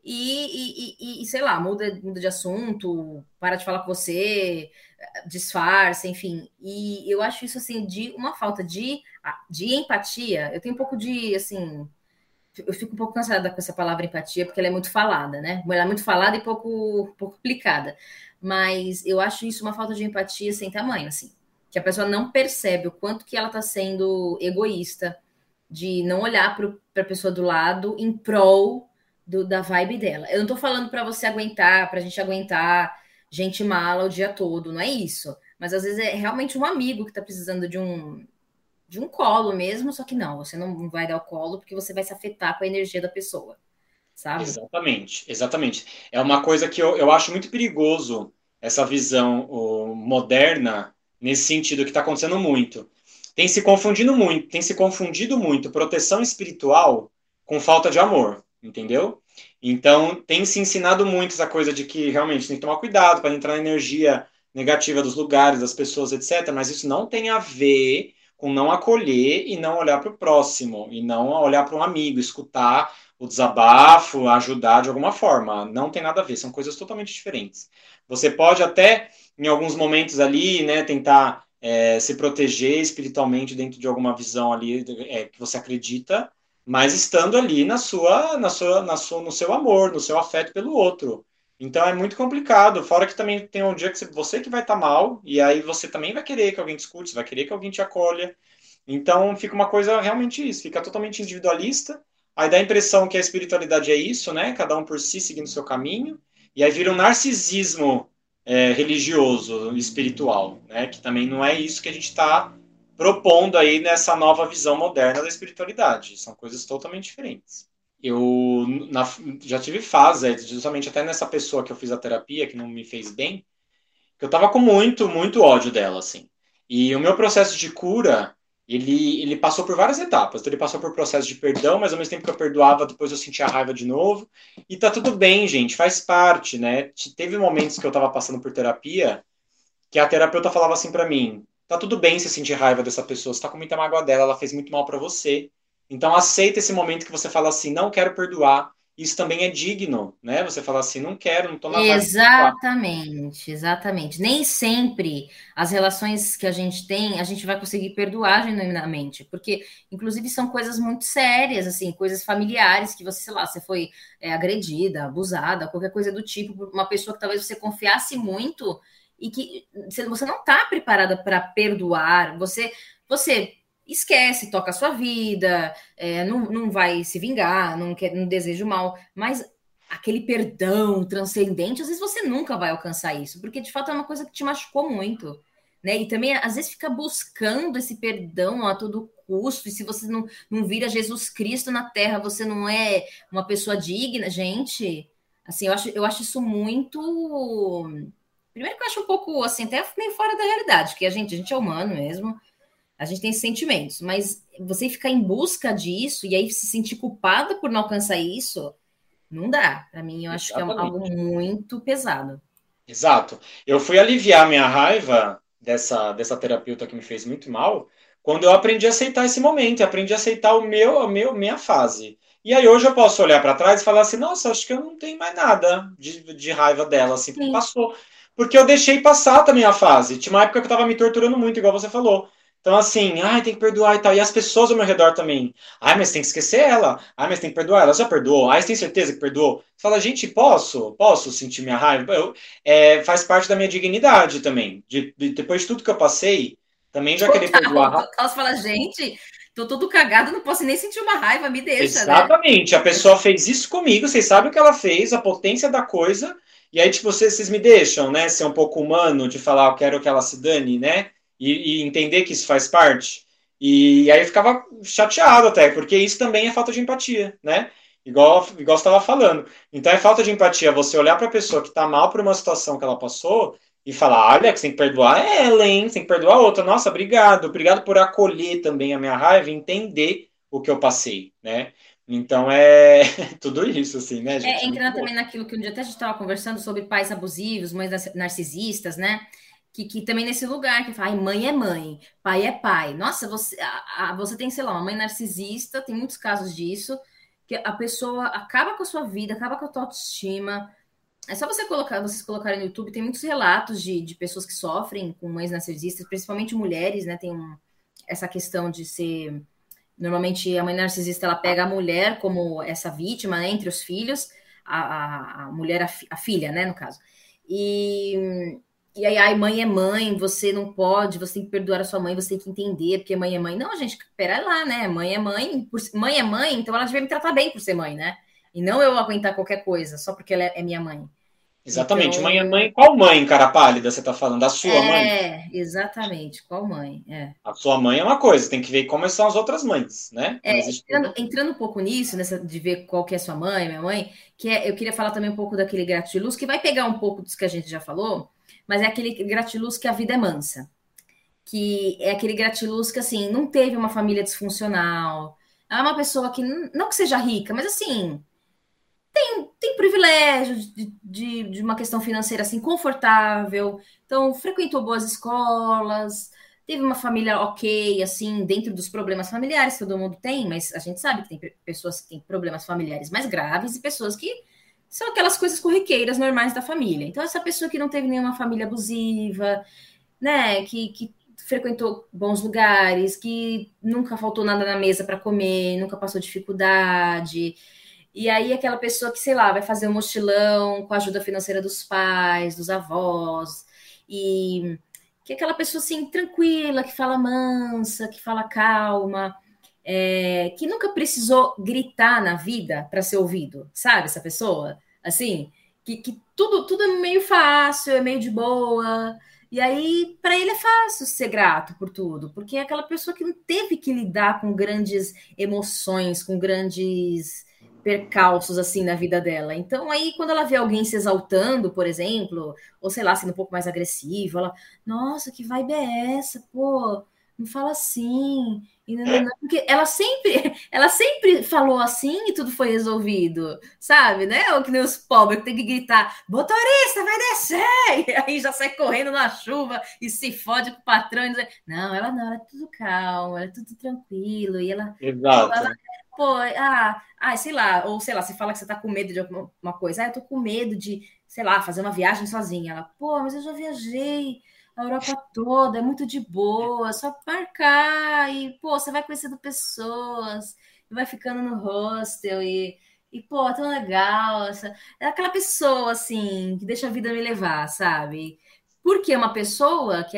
e, e, e, e, sei lá, muda, muda de assunto, para de falar com você, disfarça, enfim. E eu acho isso assim de uma falta de, de empatia. Eu tenho um pouco de assim. Eu fico um pouco cansada com essa palavra empatia, porque ela é muito falada, né? Ela é muito falada e pouco, pouco aplicada. Mas eu acho isso uma falta de empatia sem tamanho, assim que a pessoa não percebe o quanto que ela está sendo egoísta de não olhar para a pessoa do lado em prol do, da vibe dela. Eu não estou falando para você aguentar, para a gente aguentar gente mala o dia todo, não é isso. Mas às vezes é realmente um amigo que está precisando de um de um colo mesmo, só que não, você não vai dar o colo porque você vai se afetar com a energia da pessoa, sabe? Exatamente, exatamente. É uma coisa que eu, eu acho muito perigoso essa visão moderna nesse sentido que está acontecendo muito. Tem se confundido muito, tem se confundido muito proteção espiritual com falta de amor, entendeu? Então, tem se ensinado muito essa coisa de que realmente tem que tomar cuidado para entrar na energia negativa dos lugares, das pessoas, etc. Mas isso não tem a ver com não acolher e não olhar para o próximo, e não olhar para um amigo, escutar o desabafo, ajudar de alguma forma. Não tem nada a ver, são coisas totalmente diferentes. Você pode até em alguns momentos ali, né, tentar é, se proteger espiritualmente dentro de alguma visão ali é, que você acredita, mas estando ali na sua, na sua, na sua, no seu amor, no seu afeto pelo outro. Então é muito complicado. Fora que também tem um dia que você que vai estar tá mal, e aí você também vai querer que alguém te escute, você vai querer que alguém te acolha. Então fica uma coisa realmente isso, fica totalmente individualista. Aí dá a impressão que a espiritualidade é isso, né? Cada um por si seguindo o seu caminho. E aí vira um narcisismo é, religioso, espiritual, né? Que também não é isso que a gente está propondo aí nessa nova visão moderna da espiritualidade. São coisas totalmente diferentes. Eu na, já tive fase, justamente até nessa pessoa que eu fiz a terapia, que não me fez bem, que eu tava com muito, muito ódio dela, assim. E o meu processo de cura, ele, ele passou por várias etapas. Então, ele passou por processo de perdão, mas ao mesmo tempo que eu perdoava, depois eu sentia raiva de novo. E tá tudo bem, gente, faz parte, né? Teve momentos que eu tava passando por terapia que a terapeuta falava assim para mim: tá tudo bem você sentir raiva dessa pessoa, você tá com muita mágoa dela, ela fez muito mal para você. Então aceita esse momento que você fala assim: não quero perdoar, isso também é digno, né? Você fala assim, não quero, não tô na Exatamente, exatamente. Nem sempre as relações que a gente tem, a gente vai conseguir perdoar genuinamente, porque, inclusive, são coisas muito sérias, assim, coisas familiares que você, sei lá, você foi é, agredida, abusada, qualquer coisa do tipo, por uma pessoa que talvez você confiasse muito e que você não está preparada para perdoar, você, você esquece, toca a sua vida, é, não, não vai se vingar, não, quer, não deseja o mal, mas aquele perdão transcendente, às vezes você nunca vai alcançar isso, porque de fato é uma coisa que te machucou muito. Né? E também, às vezes, fica buscando esse perdão a todo custo, e se você não, não vira Jesus Cristo na Terra, você não é uma pessoa digna, gente. Assim, eu acho, eu acho isso muito. Primeiro que eu acho um pouco assim, até meio fora da realidade, que a gente, a gente é humano mesmo, a gente tem sentimentos, mas você ficar em busca disso e aí se sentir culpada por não alcançar isso, não dá. Para mim, eu acho Exatamente. que é algo muito pesado. Exato. Eu fui aliviar minha raiva dessa, dessa terapeuta que me fez muito mal, quando eu aprendi a aceitar esse momento, aprendi a aceitar o meu, a meu, minha fase. E aí hoje eu posso olhar para trás e falar assim, nossa, acho que eu não tenho mais nada de, de raiva dela, assim, porque passou. Porque eu deixei passar também a fase. Tinha uma época que eu tava me torturando muito, igual você falou. Então, assim, ai, tem que perdoar e tal. E as pessoas ao meu redor também. Ai, mas tem que esquecer ela. Ai, mas tem que perdoar. Ela já perdoou. Ai, você tem certeza que perdoou? Você fala, gente, posso? Posso sentir minha raiva? Eu, é, faz parte da minha dignidade também. De, de, depois de tudo que eu passei, também já querer perdoar. Você fala, gente, tô todo cagado, não posso nem sentir uma raiva, me deixa. Né? Exatamente. Né? A pessoa fez isso comigo, vocês sabem o que ela fez, a potência da coisa. E aí, tipo, vocês, vocês me deixam, né, ser um pouco humano, de falar, eu quero que ela se dane, né? E, e entender que isso faz parte. E, e aí eu ficava chateado até, porque isso também é falta de empatia, né? Igual, igual você estava falando. Então é falta de empatia você olhar para a pessoa que está mal por uma situação que ela passou e falar, olha, que você tem que perdoar ela, hein? Você tem que perdoar a outra. Nossa, obrigado. Obrigado por acolher também a minha raiva e entender o que eu passei, né? Então é tudo isso, assim, né, gente? É, entrando também naquilo que um dia até a gente estava conversando sobre pais abusivos, mães narcisistas, né? Que, que também nesse lugar que fala, mãe é mãe, pai é pai. Nossa, você, a, a, você tem, sei lá, uma mãe narcisista, tem muitos casos disso, que a pessoa acaba com a sua vida, acaba com a tua autoestima, é só você colocar, vocês colocarem no YouTube, tem muitos relatos de, de pessoas que sofrem com mães narcisistas, principalmente mulheres, né? Tem um, essa questão de ser. Normalmente a mãe narcisista ela pega a mulher como essa vítima né, entre os filhos, a, a, a mulher, a, a, filha, né, no caso. E, e aí, ai, mãe é mãe, você não pode, você tem que perdoar a sua mãe, você tem que entender, porque mãe é mãe. Não, gente, pera lá, né? Mãe é mãe, por, mãe é mãe, então ela devia me tratar bem por ser mãe, né? E não eu aguentar qualquer coisa só porque ela é minha mãe. Exatamente. Então... Mãe é mãe. Qual mãe, cara pálida, você está falando? Da sua é, mãe? É, exatamente. Qual mãe? É. A sua mãe é uma coisa, tem que ver como são as outras mães, né? É, entrando, entrando, um pouco nisso, nessa de ver qual que é sua mãe, minha mãe, que é, eu queria falar também um pouco daquele gratiluz, que vai pegar um pouco disso que a gente já falou, mas é aquele gratiluz que a vida é mansa. Que é aquele gratiluz que, assim, não teve uma família disfuncional. É uma pessoa que, não que seja rica, mas assim, tem, tem privilégio de, de, de, uma questão financeira assim confortável, então frequentou boas escolas, teve uma família ok, assim, dentro dos problemas familiares que todo mundo tem, mas a gente sabe que tem pessoas que têm problemas familiares mais graves e pessoas que são aquelas coisas corriqueiras normais da família. Então, essa pessoa que não teve nenhuma família abusiva, né, que, que frequentou bons lugares, que nunca faltou nada na mesa para comer, nunca passou dificuldade, e aí aquela pessoa que, sei lá, vai fazer um mochilão com a ajuda financeira dos pais, dos avós, e que é aquela pessoa assim, tranquila, que fala mansa, que fala calma, é, que nunca precisou gritar na vida para ser ouvido, sabe? Essa pessoa, assim, que, que tudo, tudo é meio fácil, é meio de boa. E aí, para ele é fácil ser grato por tudo, porque é aquela pessoa que não teve que lidar com grandes emoções, com grandes percalços assim na vida dela. Então aí quando ela vê alguém se exaltando, por exemplo, ou sei lá, sendo um pouco mais agressivo, ela, nossa, que vibe é essa? Pô, não fala assim. E não, não, porque ela sempre, ela sempre falou assim e tudo foi resolvido, sabe, né? Ou que nem os pobres que tem que gritar, motorista, vai descer! E aí já sai correndo na chuva e se fode com o patrão. E não, ela não, ela é tudo calmo, ela é tudo tranquilo. E ela, Exato. ela, pô, ah, ah, sei lá, ou sei lá, você fala que você tá com medo de alguma coisa, ah, eu tô com medo de, sei lá, fazer uma viagem sozinha. Ela, pô, mas eu já viajei a Europa toda, é muito de boa, só marcar e, pô, você vai conhecendo pessoas, vai ficando no hostel e, e pô, é tão legal. Essa... É aquela pessoa, assim, que deixa a vida me levar, sabe? Porque é uma pessoa, que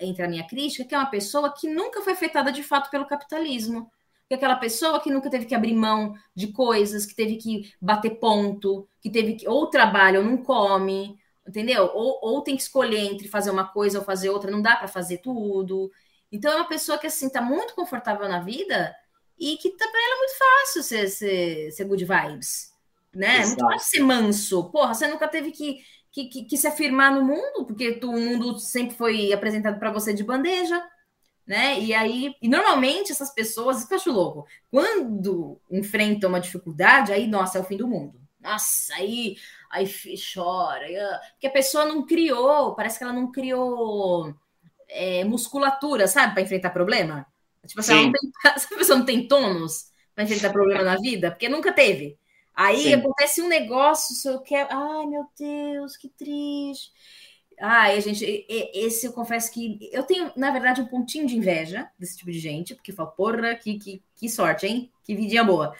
entra a minha crítica, que é uma pessoa que nunca foi afetada de fato pelo capitalismo que aquela pessoa que nunca teve que abrir mão de coisas, que teve que bater ponto, que teve que ou trabalha ou não come, entendeu? Ou, ou tem que escolher entre fazer uma coisa ou fazer outra, não dá para fazer tudo. Então é uma pessoa que assim tá muito confortável na vida e que também ela é muito fácil ser, ser, ser good vibes, né? É muito fácil ser manso. Porra, você nunca teve que, que, que, que se afirmar no mundo, porque tu, o mundo sempre foi apresentado para você de bandeja né? E aí, e normalmente essas pessoas, isso que eu acho louco, quando enfrentam uma dificuldade, aí, nossa, é o fim do mundo. Nossa, aí, aí chora. Porque a pessoa não criou, parece que ela não criou é, musculatura, sabe, para enfrentar problema. Tipo assim, não tem, essa pessoa não tem tônus para enfrentar problema na vida, porque nunca teve. Aí Sim. acontece um negócio, se eu quero. Ai, meu Deus, que triste. Ai, gente, esse eu confesso que eu tenho, na verdade, um pontinho de inveja desse tipo de gente, porque falo, porra, que, que, que sorte, hein? Que vidinha boa.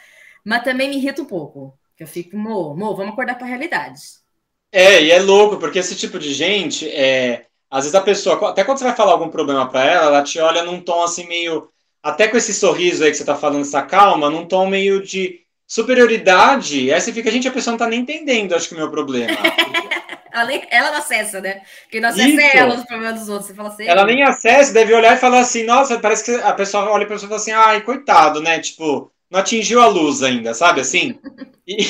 Mas também me irrita um pouco, eu fico, mo, mo, vamos acordar para realidades. É, e é louco, porque esse tipo de gente, é, às vezes a pessoa, até quando você vai falar algum problema para ela, ela te olha num tom assim meio, até com esse sorriso aí que você tá falando, essa calma, num tom meio de superioridade, aí você fica, gente, a pessoa não tá nem entendendo, acho que o meu problema. ela, não acessa, né? Quem não acessa Isso. é ela os problemas dos outros. Você fala assim, ela nem acessa, deve olhar e falar assim, nossa, parece que a pessoa olha pra pessoa e fala assim, ai, coitado, né? Tipo, não atingiu a luz ainda, sabe assim? E,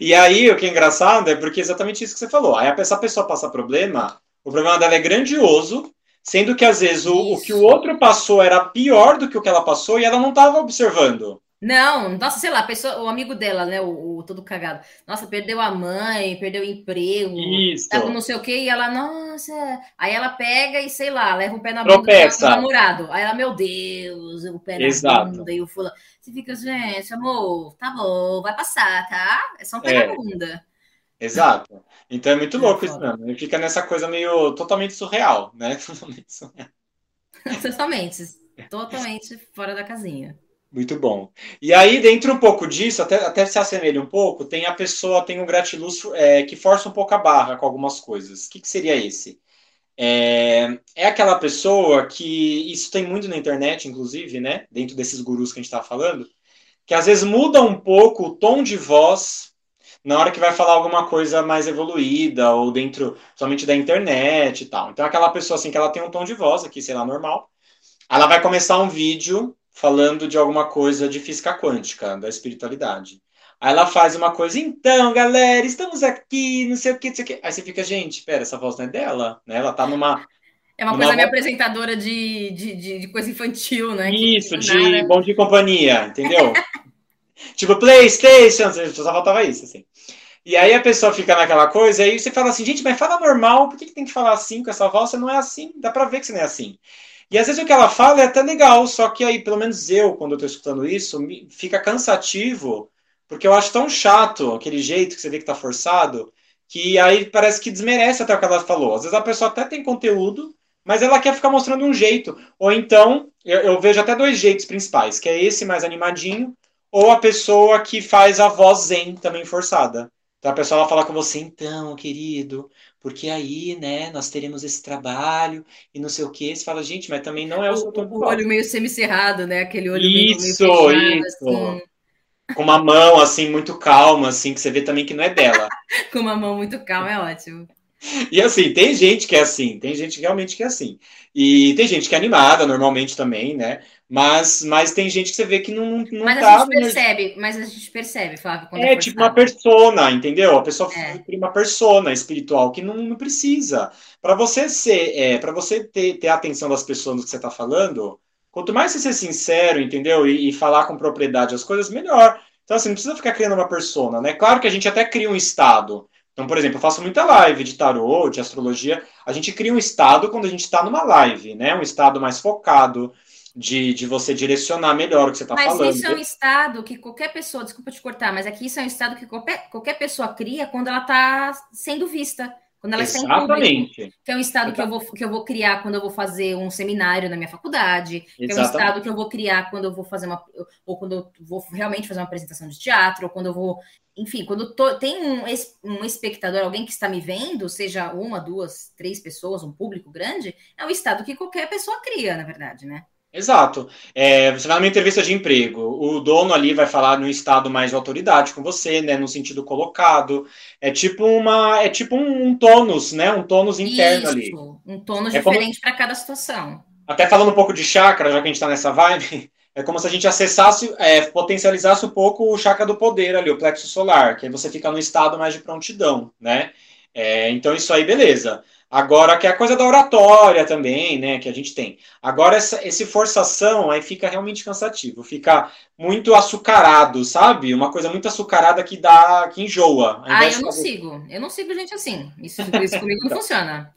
e aí, o que é engraçado é porque é exatamente isso que você falou. Aí essa pessoa passa problema, o problema dela é grandioso, sendo que às vezes o, o que o outro passou era pior do que o que ela passou e ela não estava observando. Não, nossa, sei lá, pessoa, o amigo dela, né, o, o, todo cagado. Nossa, perdeu a mãe, perdeu o emprego, Isso. tava não sei o quê, e ela, nossa. Aí ela pega e, sei lá, leva o pé na bunda do namorado. Aí ela, meu Deus, o pé na Exato. bunda, e o fulano. Você fica, gente, amor, tá bom, vai passar, tá? É só um pé é. na bunda. Exato. Então é muito é louco isso mesmo. Ele fica nessa coisa meio totalmente surreal, né? Totalmente surreal. totalmente, totalmente fora da casinha. Muito bom. E aí, dentro um pouco disso, até, até se assemelha um pouco, tem a pessoa, tem um gratiluz é, que força um pouco a barra com algumas coisas. O que, que seria esse? É, é aquela pessoa que, isso tem muito na internet, inclusive, né? Dentro desses gurus que a gente está falando, que às vezes muda um pouco o tom de voz na hora que vai falar alguma coisa mais evoluída, ou dentro somente da internet e tal. Então, aquela pessoa assim que ela tem um tom de voz aqui, sei lá, normal, ela vai começar um vídeo falando de alguma coisa de física quântica, da espiritualidade. Aí ela faz uma coisa, então, galera, estamos aqui, não sei o que, não sei o que. Aí você fica, gente, pera, essa voz não é dela, né? Ela tá numa. É uma numa coisa meio apresentadora de, de, de, de, coisa infantil, né? Isso, de nada. bom de companhia, entendeu? tipo, PlayStation, só faltava isso, assim. E aí a pessoa fica naquela coisa, aí você fala assim, gente, mas fala normal, por que, que tem que falar assim com essa voz? Você não é assim, dá pra ver que você não é assim. E às vezes o que ela fala é até legal, só que aí, pelo menos eu, quando eu tô escutando isso, fica cansativo, porque eu acho tão chato aquele jeito que você vê que tá forçado, que aí parece que desmerece até o que ela falou. Às vezes a pessoa até tem conteúdo, mas ela quer ficar mostrando um jeito. Ou então, eu, eu vejo até dois jeitos principais, que é esse mais animadinho, ou a pessoa que faz a voz zen também forçada. Então a pessoa vai falar com você, então, querido, porque aí, né, nós teremos esse trabalho e não sei o que. Você fala, gente, mas também não é o, o seu tom O olho meio semicerrado, né? Aquele olho isso, meio, fechado, isso. Assim. Com uma mão, assim, muito calma, assim, que você vê também que não é dela. Com uma mão muito calma, é ótimo. E assim, tem gente que é assim, tem gente realmente que é assim. E tem gente que é animada normalmente também, né? Mas, mas tem gente que você vê que não, não mas tá. A gente percebe, mas a gente percebe, Flávio. é, é tipo uma persona, entendeu? A pessoa é. cria uma persona espiritual que não, não precisa. Para você ser, é, para você ter, ter a atenção das pessoas no que você está falando, quanto mais você ser sincero, entendeu? E, e, falar com propriedade as coisas, melhor. Então, assim, não precisa ficar criando uma persona, né? Claro que a gente até cria um estado. Então, por exemplo, eu faço muita live de tarô, de astrologia. A gente cria um estado quando a gente está numa live, né? Um estado mais focado de, de você direcionar melhor o que você está falando. Mas isso é um estado que qualquer pessoa, desculpa te cortar, mas aqui isso é um estado que qualquer, qualquer pessoa cria quando ela está sendo vista. Quando ela Exatamente. está em público, que é um estado que eu, vou, que eu vou criar quando eu vou fazer um seminário na minha faculdade, que Exatamente. é um estado que eu vou criar quando eu vou fazer uma. ou quando eu vou realmente fazer uma apresentação de teatro, ou quando eu vou. Enfim, quando tô, tem um, um espectador, alguém que está me vendo, seja uma, duas, três pessoas, um público grande, é um estado que qualquer pessoa cria, na verdade, né? Exato. É, você vai numa entrevista de emprego, o dono ali vai falar no estado mais de autoridade com você, né, no sentido colocado. É tipo uma, é tipo um, um tônus, né, um tônus interno Isso, ali. Um tônus é diferente como... para cada situação. Até falando um pouco de chakra, já que a gente está nessa vibe, é como se a gente acessasse, é, potencializasse um pouco o chakra do poder ali, o plexo solar, que aí você fica no estado mais de prontidão, né? É, então isso aí, beleza. Agora, que é a coisa da oratória também, né, que a gente tem. Agora, essa, esse forçação aí fica realmente cansativo, fica muito açucarado, sabe? Uma coisa muito açucarada que dá, que enjoa. Ah, eu não fazer... sigo. Eu não sigo gente assim. Isso, isso comigo não funciona.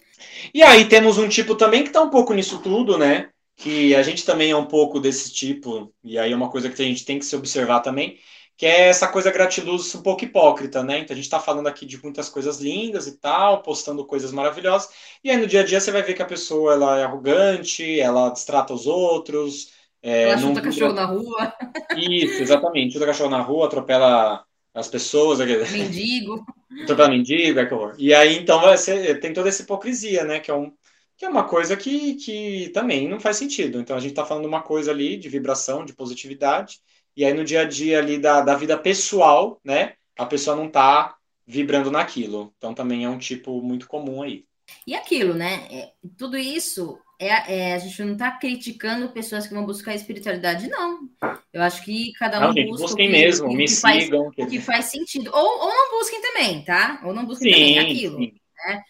E aí temos um tipo também que tá um pouco nisso tudo, né? que a gente também é um pouco desse tipo, e aí é uma coisa que a gente tem que se observar também, que é essa coisa gratiluz um pouco hipócrita, né? Então a gente está falando aqui de muitas coisas lindas e tal, postando coisas maravilhosas, e aí no dia a dia você vai ver que a pessoa ela é arrogante, ela distrata os outros. É, ela chuta cachorro na rua. Isso, exatamente. Chuta cachorro na rua, atropela as pessoas. Mendigo. atropela mendigo, é que horror. E aí então você tem toda essa hipocrisia, né? Que é um que é uma coisa que, que também não faz sentido. Então a gente está falando uma coisa ali de vibração, de positividade, e aí no dia a dia ali da, da vida pessoal, né, a pessoa não está vibrando naquilo. Então também é um tipo muito comum aí. E aquilo, né? É, tudo isso é, é, a gente não está criticando pessoas que vão buscar espiritualidade, não. Eu acho que cada um não, gente, busca busquem o que, mesmo, o me sigam. Faz, o que faz sentido. Ou, ou não busquem também, tá? Ou não busquem sim, também aquilo. Né?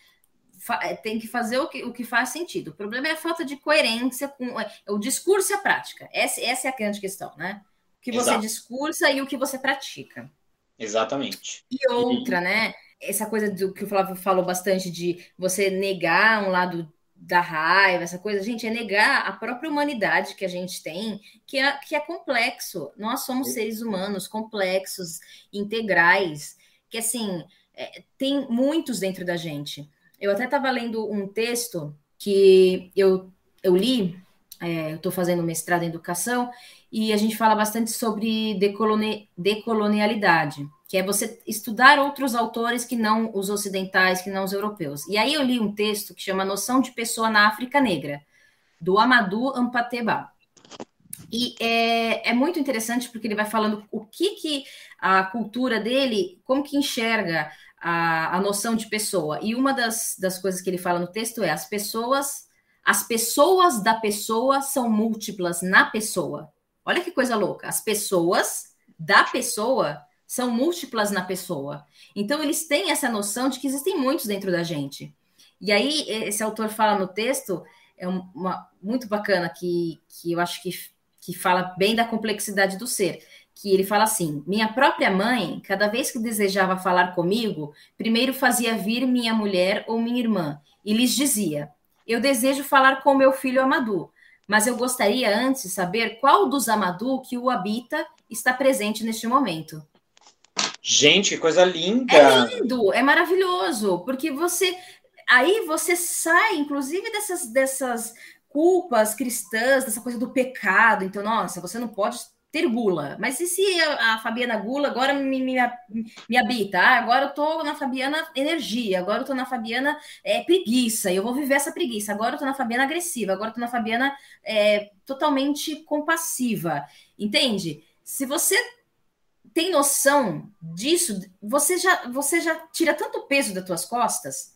É, tem que fazer o que, o que faz sentido. O problema é a falta de coerência com é, o discurso e a prática. Essa, essa é a grande questão, né? Que você Exato. discursa e o que você pratica. Exatamente. E outra, e... né? Essa coisa do que o Flávio falou bastante de você negar um lado da raiva, essa coisa, gente, é negar a própria humanidade que a gente tem, que é, que é complexo. Nós somos seres humanos complexos, integrais, que assim, é, tem muitos dentro da gente. Eu até estava lendo um texto que eu, eu li, é, estou fazendo mestrado em educação, e a gente fala bastante sobre decoloni decolonialidade, que é você estudar outros autores que não os ocidentais, que não os europeus. E aí eu li um texto que chama Noção de Pessoa na África Negra, do Amadou Ampateba. E é, é, muito interessante porque ele vai falando o que, que a cultura dele, como que enxerga a, a noção de pessoa. E uma das, das coisas que ele fala no texto é as pessoas, as pessoas da pessoa são múltiplas na pessoa. Olha que coisa louca. As pessoas da pessoa são múltiplas na pessoa. Então, eles têm essa noção de que existem muitos dentro da gente. E aí, esse autor fala no texto, é uma, muito bacana, que, que eu acho que, que fala bem da complexidade do ser que ele fala assim: Minha própria mãe, cada vez que desejava falar comigo, primeiro fazia vir minha mulher ou minha irmã e lhes dizia: Eu desejo falar com meu filho Amadu, mas eu gostaria antes saber qual dos Amadu que o habita está presente neste momento. Gente, que coisa linda! É lindo, é maravilhoso, porque você aí você sai, inclusive dessas dessas culpas cristãs, dessa coisa do pecado. Então, nossa, você não pode ter gula. Mas e se a, a Fabiana Gula agora me, me, me habita? Ah, agora eu tô na Fabiana energia, agora eu tô na Fabiana é, preguiça, eu vou viver essa preguiça. Agora eu tô na Fabiana agressiva, agora eu tô na Fabiana é, totalmente compassiva. Entende? Se você tem noção disso, você já, você já tira tanto peso das tuas costas,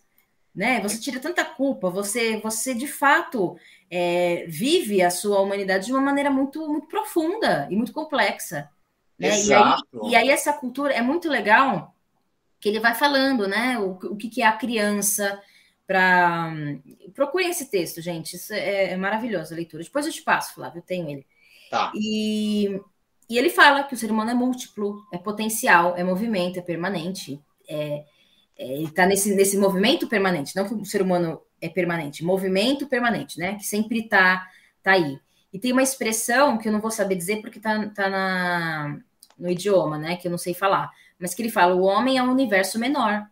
né? Você tira tanta culpa, você, você de fato é, vive a sua humanidade de uma maneira muito, muito profunda e muito complexa. Né? E, aí, e, aí, essa cultura é muito legal que ele vai falando, né? O, o que, que é a criança para procurem esse texto, gente. Isso é, é maravilhoso a leitura. Depois eu te passo, Flávio, eu tenho ele. Tá. E, e ele fala que o ser humano é múltiplo, é potencial, é movimento, é permanente. É, é, ele está nesse, nesse movimento permanente, não que o ser humano é permanente, movimento permanente, né? Que sempre está tá aí. E tem uma expressão que eu não vou saber dizer porque está tá na, no idioma, né? Que eu não sei falar. Mas que ele fala: o homem é um universo menor.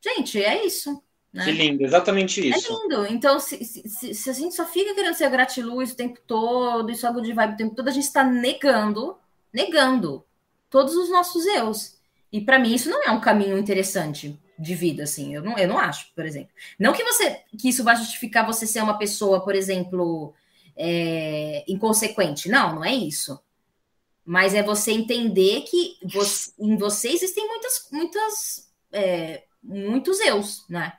Gente, é isso. Né? Que lindo, exatamente é isso. É lindo. Então, se, se, se a gente só fica querendo ser gratiluz o tempo todo, isso é algo de vibe o tempo todo, a gente está negando, negando todos os nossos eus. E para mim isso não é um caminho interessante de vida, assim. Eu não, eu não acho, por exemplo. Não que você que isso vai justificar você ser uma pessoa, por exemplo, é, inconsequente. Não, não é isso. Mas é você entender que você, em você existem muitas, muitas, é, muitos eus, né?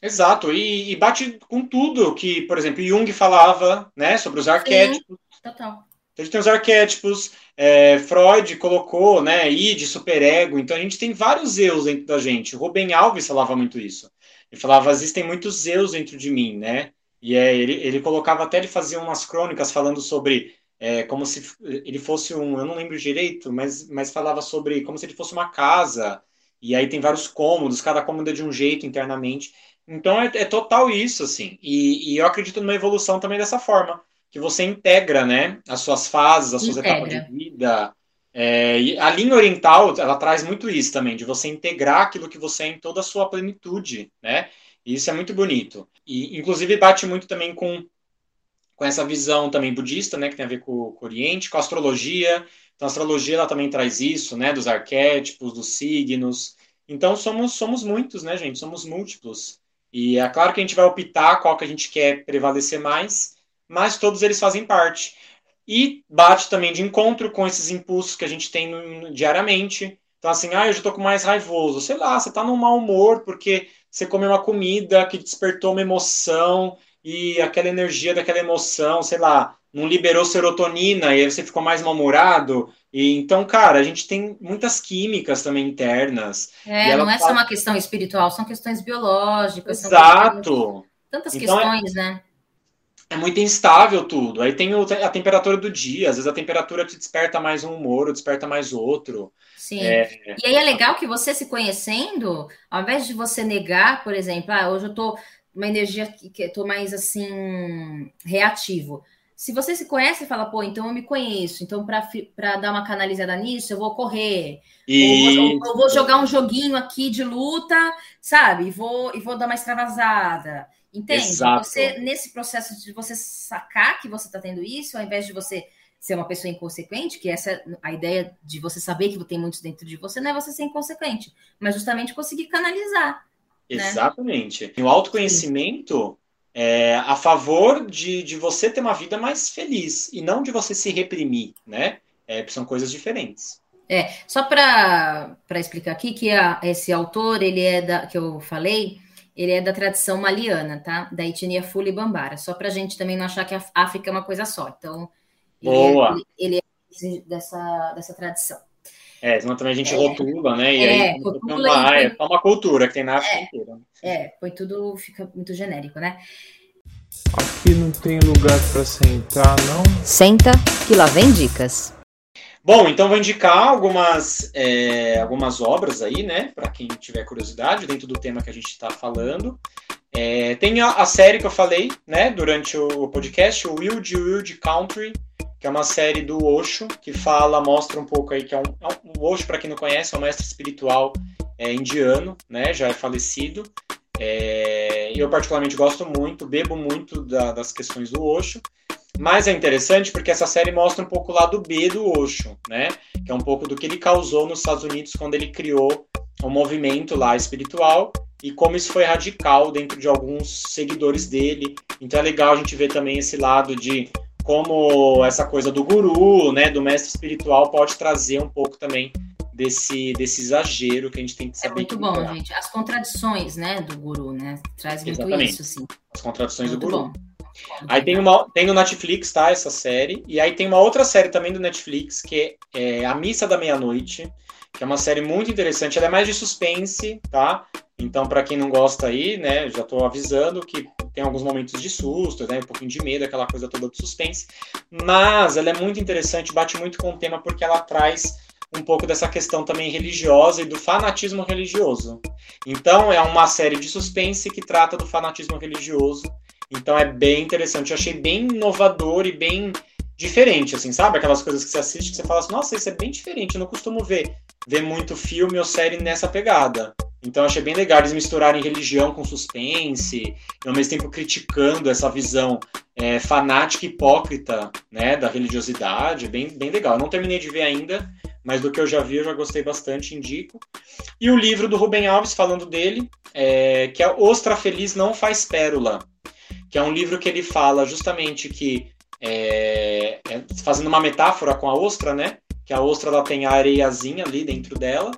Exato, e, e, bate com tudo que, por exemplo, Jung falava, né, sobre os arquétipos. Sim, total. Então, a gente tem os arquétipos, é, Freud colocou, né, id, superego, então a gente tem vários eus dentro da gente. O Rubem Alves falava muito isso. Ele falava, existem muitos eus dentro de mim, né? E é, ele, ele colocava até, ele fazia umas crônicas falando sobre, é, como se ele fosse um, eu não lembro direito, mas, mas falava sobre como se ele fosse uma casa, e aí tem vários cômodos, cada cômodo é de um jeito internamente. Então é, é total isso, assim. E, e, eu acredito numa evolução também dessa forma, que você integra, né, as suas fases, as suas integra. etapas de vida. É, a linha oriental, ela traz muito isso também, de você integrar aquilo que você é em toda a sua plenitude, né? E isso é muito bonito. E, inclusive, bate muito também com, com essa visão também budista, né, que tem a ver com, com o Oriente, com a astrologia. Então, a astrologia, ela também traz isso, né, dos arquétipos, dos signos. Então, somos, somos muitos, né, gente? Somos múltiplos. E é claro que a gente vai optar qual que a gente quer prevalecer mais, mas todos eles fazem parte. E bate também de encontro com esses impulsos que a gente tem no, diariamente. Então, assim, ah, eu já tô com mais raivoso. Sei lá, você tá num mau humor porque você comeu uma comida que despertou uma emoção e aquela energia daquela emoção, sei lá, não liberou serotonina e aí você ficou mais mal-humorado. E então, cara, a gente tem muitas químicas também internas. É, não é só uma questão espiritual, são questões biológicas. Exato. Tantas então, é questões, é... né? É muito instável tudo. Aí tem a temperatura do dia, às vezes a temperatura te desperta mais um humor, ou desperta mais outro. Sim. É... E aí é legal que você se conhecendo, ao invés de você negar, por exemplo, ah, hoje eu tô uma energia que eu tô mais assim reativo. Se você se conhece e fala, pô, então eu me conheço, então para dar uma canalizada nisso, eu vou correr. Ou, ou, ou, vou jogar um joguinho aqui de luta, sabe? E vou, e vou dar uma extravasada. Entende? Exato. Você, nesse processo de você sacar que você está tendo isso, ao invés de você ser uma pessoa inconsequente, que essa a ideia de você saber que tem muitos dentro de você, não é você ser inconsequente, mas justamente conseguir canalizar. Né? Exatamente. Né? O autoconhecimento é a favor de, de você ter uma vida mais feliz e não de você se reprimir, né? É, são coisas diferentes. É, só para explicar aqui que a, esse autor, ele é da que eu falei, ele é da tradição maliana, tá? Da etnia Fuli Bambara. Só para a gente também não achar que a África é uma coisa só. Então, ele, é, Boa. É, ele, é dessa, dessa tradição. É, senão também a gente é, rotula, né? E é, aí rotula uma, e... é uma cultura que tem na África é, inteira. É, põe tudo, fica muito genérico, né? Aqui não tem lugar para sentar, não? Senta, que lá vem dicas. Bom, então vou indicar algumas, é, algumas obras aí, né? Para quem tiver curiosidade, dentro do tema que a gente está falando. É, tem a, a, série que eu falei, né, durante o podcast, o Wild Wild Country, que é uma série do Osho, que fala, mostra um pouco aí que é um, é um o Osho, para quem não conhece, é um mestre espiritual é, indiano, né, já é falecido. É, eu particularmente gosto muito, bebo muito da, das questões do Osho. Mas é interessante porque essa série mostra um pouco o lado B do Osho, né? Que é um pouco do que ele causou nos Estados Unidos quando ele criou um movimento lá espiritual e como isso foi radical dentro de alguns seguidores dele. Então é legal a gente ver também esse lado de como essa coisa do guru, né, do mestre espiritual pode trazer um pouco também desse, desse exagero que a gente tem que é saber. É muito bom, gente. As contradições, né, do guru, né, traz muito Exatamente. isso, assim. As contradições muito do guru. Bom. Aí tem, uma, tem no Netflix, tá? Essa série. E aí tem uma outra série também do Netflix, que é A Missa da Meia-Noite, que é uma série muito interessante. Ela é mais de suspense, tá? Então, para quem não gosta aí, né, já tô avisando que tem alguns momentos de susto, né, um pouquinho de medo, aquela coisa toda de suspense. Mas ela é muito interessante, bate muito com o tema, porque ela traz um pouco dessa questão também religiosa e do fanatismo religioso. Então, é uma série de suspense que trata do fanatismo religioso então é bem interessante. Eu achei bem inovador e bem diferente, assim, sabe? Aquelas coisas que você assiste que você fala assim, nossa, isso é bem diferente. Eu não costumo ver, ver muito filme ou série nessa pegada. Então achei bem legal eles misturarem religião com suspense, e ao mesmo tempo criticando essa visão é, fanática e hipócrita né, da religiosidade. Bem, bem legal. Eu não terminei de ver ainda, mas do que eu já vi eu já gostei bastante, indico. E o livro do Rubem Alves, falando dele, é, que é Ostra Feliz Não Faz Pérola que é um livro que ele fala justamente que, é, é, fazendo uma metáfora com a ostra, né? Que a ostra ela tem a areiazinha ali dentro dela,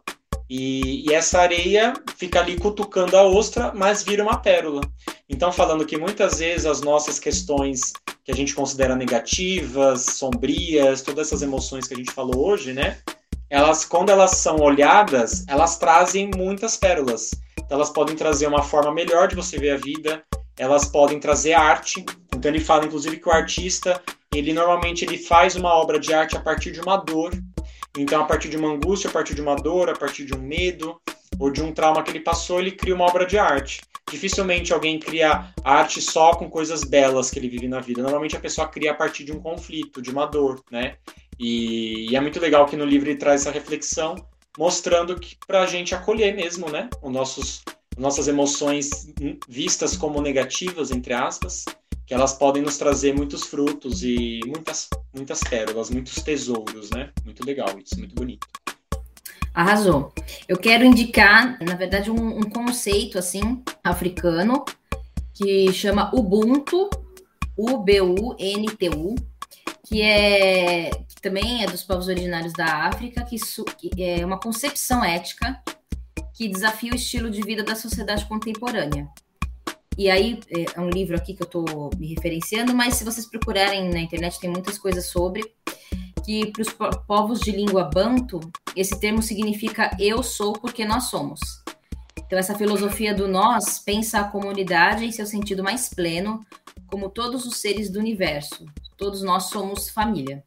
e, e, essa areia fica ali cutucando a ostra, mas vira uma pérola. Então, falando que muitas vezes as nossas questões que a gente considera negativas, sombrias, todas essas emoções que a gente falou hoje, né? Elas, quando elas são olhadas, elas trazem muitas pérolas. Então, elas podem trazer uma forma melhor de você ver a vida, elas podem trazer arte. Então ele fala inclusive que o artista, ele normalmente ele faz uma obra de arte a partir de uma dor. Então a partir de uma angústia, a partir de uma dor, a partir de um medo ou de um trauma que ele passou, ele cria uma obra de arte. Dificilmente alguém cria arte só com coisas belas que ele vive na vida. Normalmente a pessoa cria a partir de um conflito, de uma dor, né? E, e é muito legal que no livro ele traz essa reflexão, mostrando que para a gente acolher mesmo, né? Os nossos, nossas emoções vistas como negativas, entre aspas, que elas podem nos trazer muitos frutos e muitas, muitas pérolas, muitos tesouros, né? Muito legal isso, muito bonito. Arrasou. Eu quero indicar, na verdade, um, um conceito assim africano que chama Ubuntu, U-B-U-N-T-U, que é que também é dos povos originários da África, que, que é uma concepção ética que desafia o estilo de vida da sociedade contemporânea. E aí, é, é um livro aqui que eu estou me referenciando, mas se vocês procurarem na internet, tem muitas coisas sobre que para os povos de língua banto, esse termo significa eu sou porque nós somos. Então, essa filosofia do nós pensa a comunidade em seu sentido mais pleno, como todos os seres do universo. Todos nós somos família.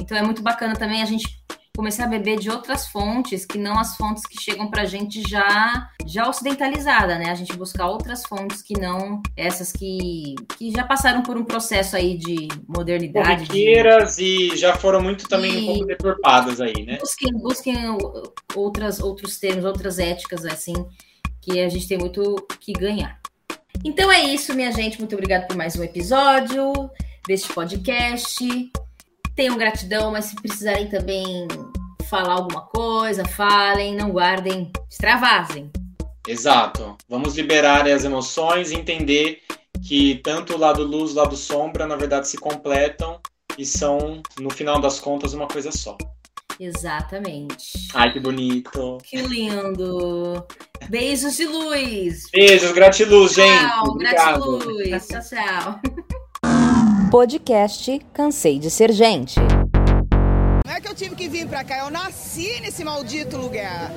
Então, é muito bacana também a gente começar a beber de outras fontes que não as fontes que chegam para a gente já já ocidentalizada, né? A gente buscar outras fontes que não essas que, que já passaram por um processo aí de modernidade. Corriqueiras de... e já foram muito também e... um pouco deturpadas aí, né? Busquem, busquem outras, outros termos, outras éticas, assim, que a gente tem muito que ganhar. Então é isso, minha gente. Muito obrigada por mais um episódio deste podcast tenham gratidão, mas se precisarem também falar alguma coisa, falem, não guardem, extravasem. Exato. Vamos liberar as emoções e entender que tanto o lado luz o lado sombra, na verdade, se completam e são, no final das contas, uma coisa só. Exatamente. Ai, que bonito. Que lindo. Beijos de luz. Beijos, gratiluz, gente. Tchau, gratiluz. Tchau, tchau. Podcast Cansei de Ser Gente. Não é que eu tive que vir pra cá, eu nasci nesse maldito lugar.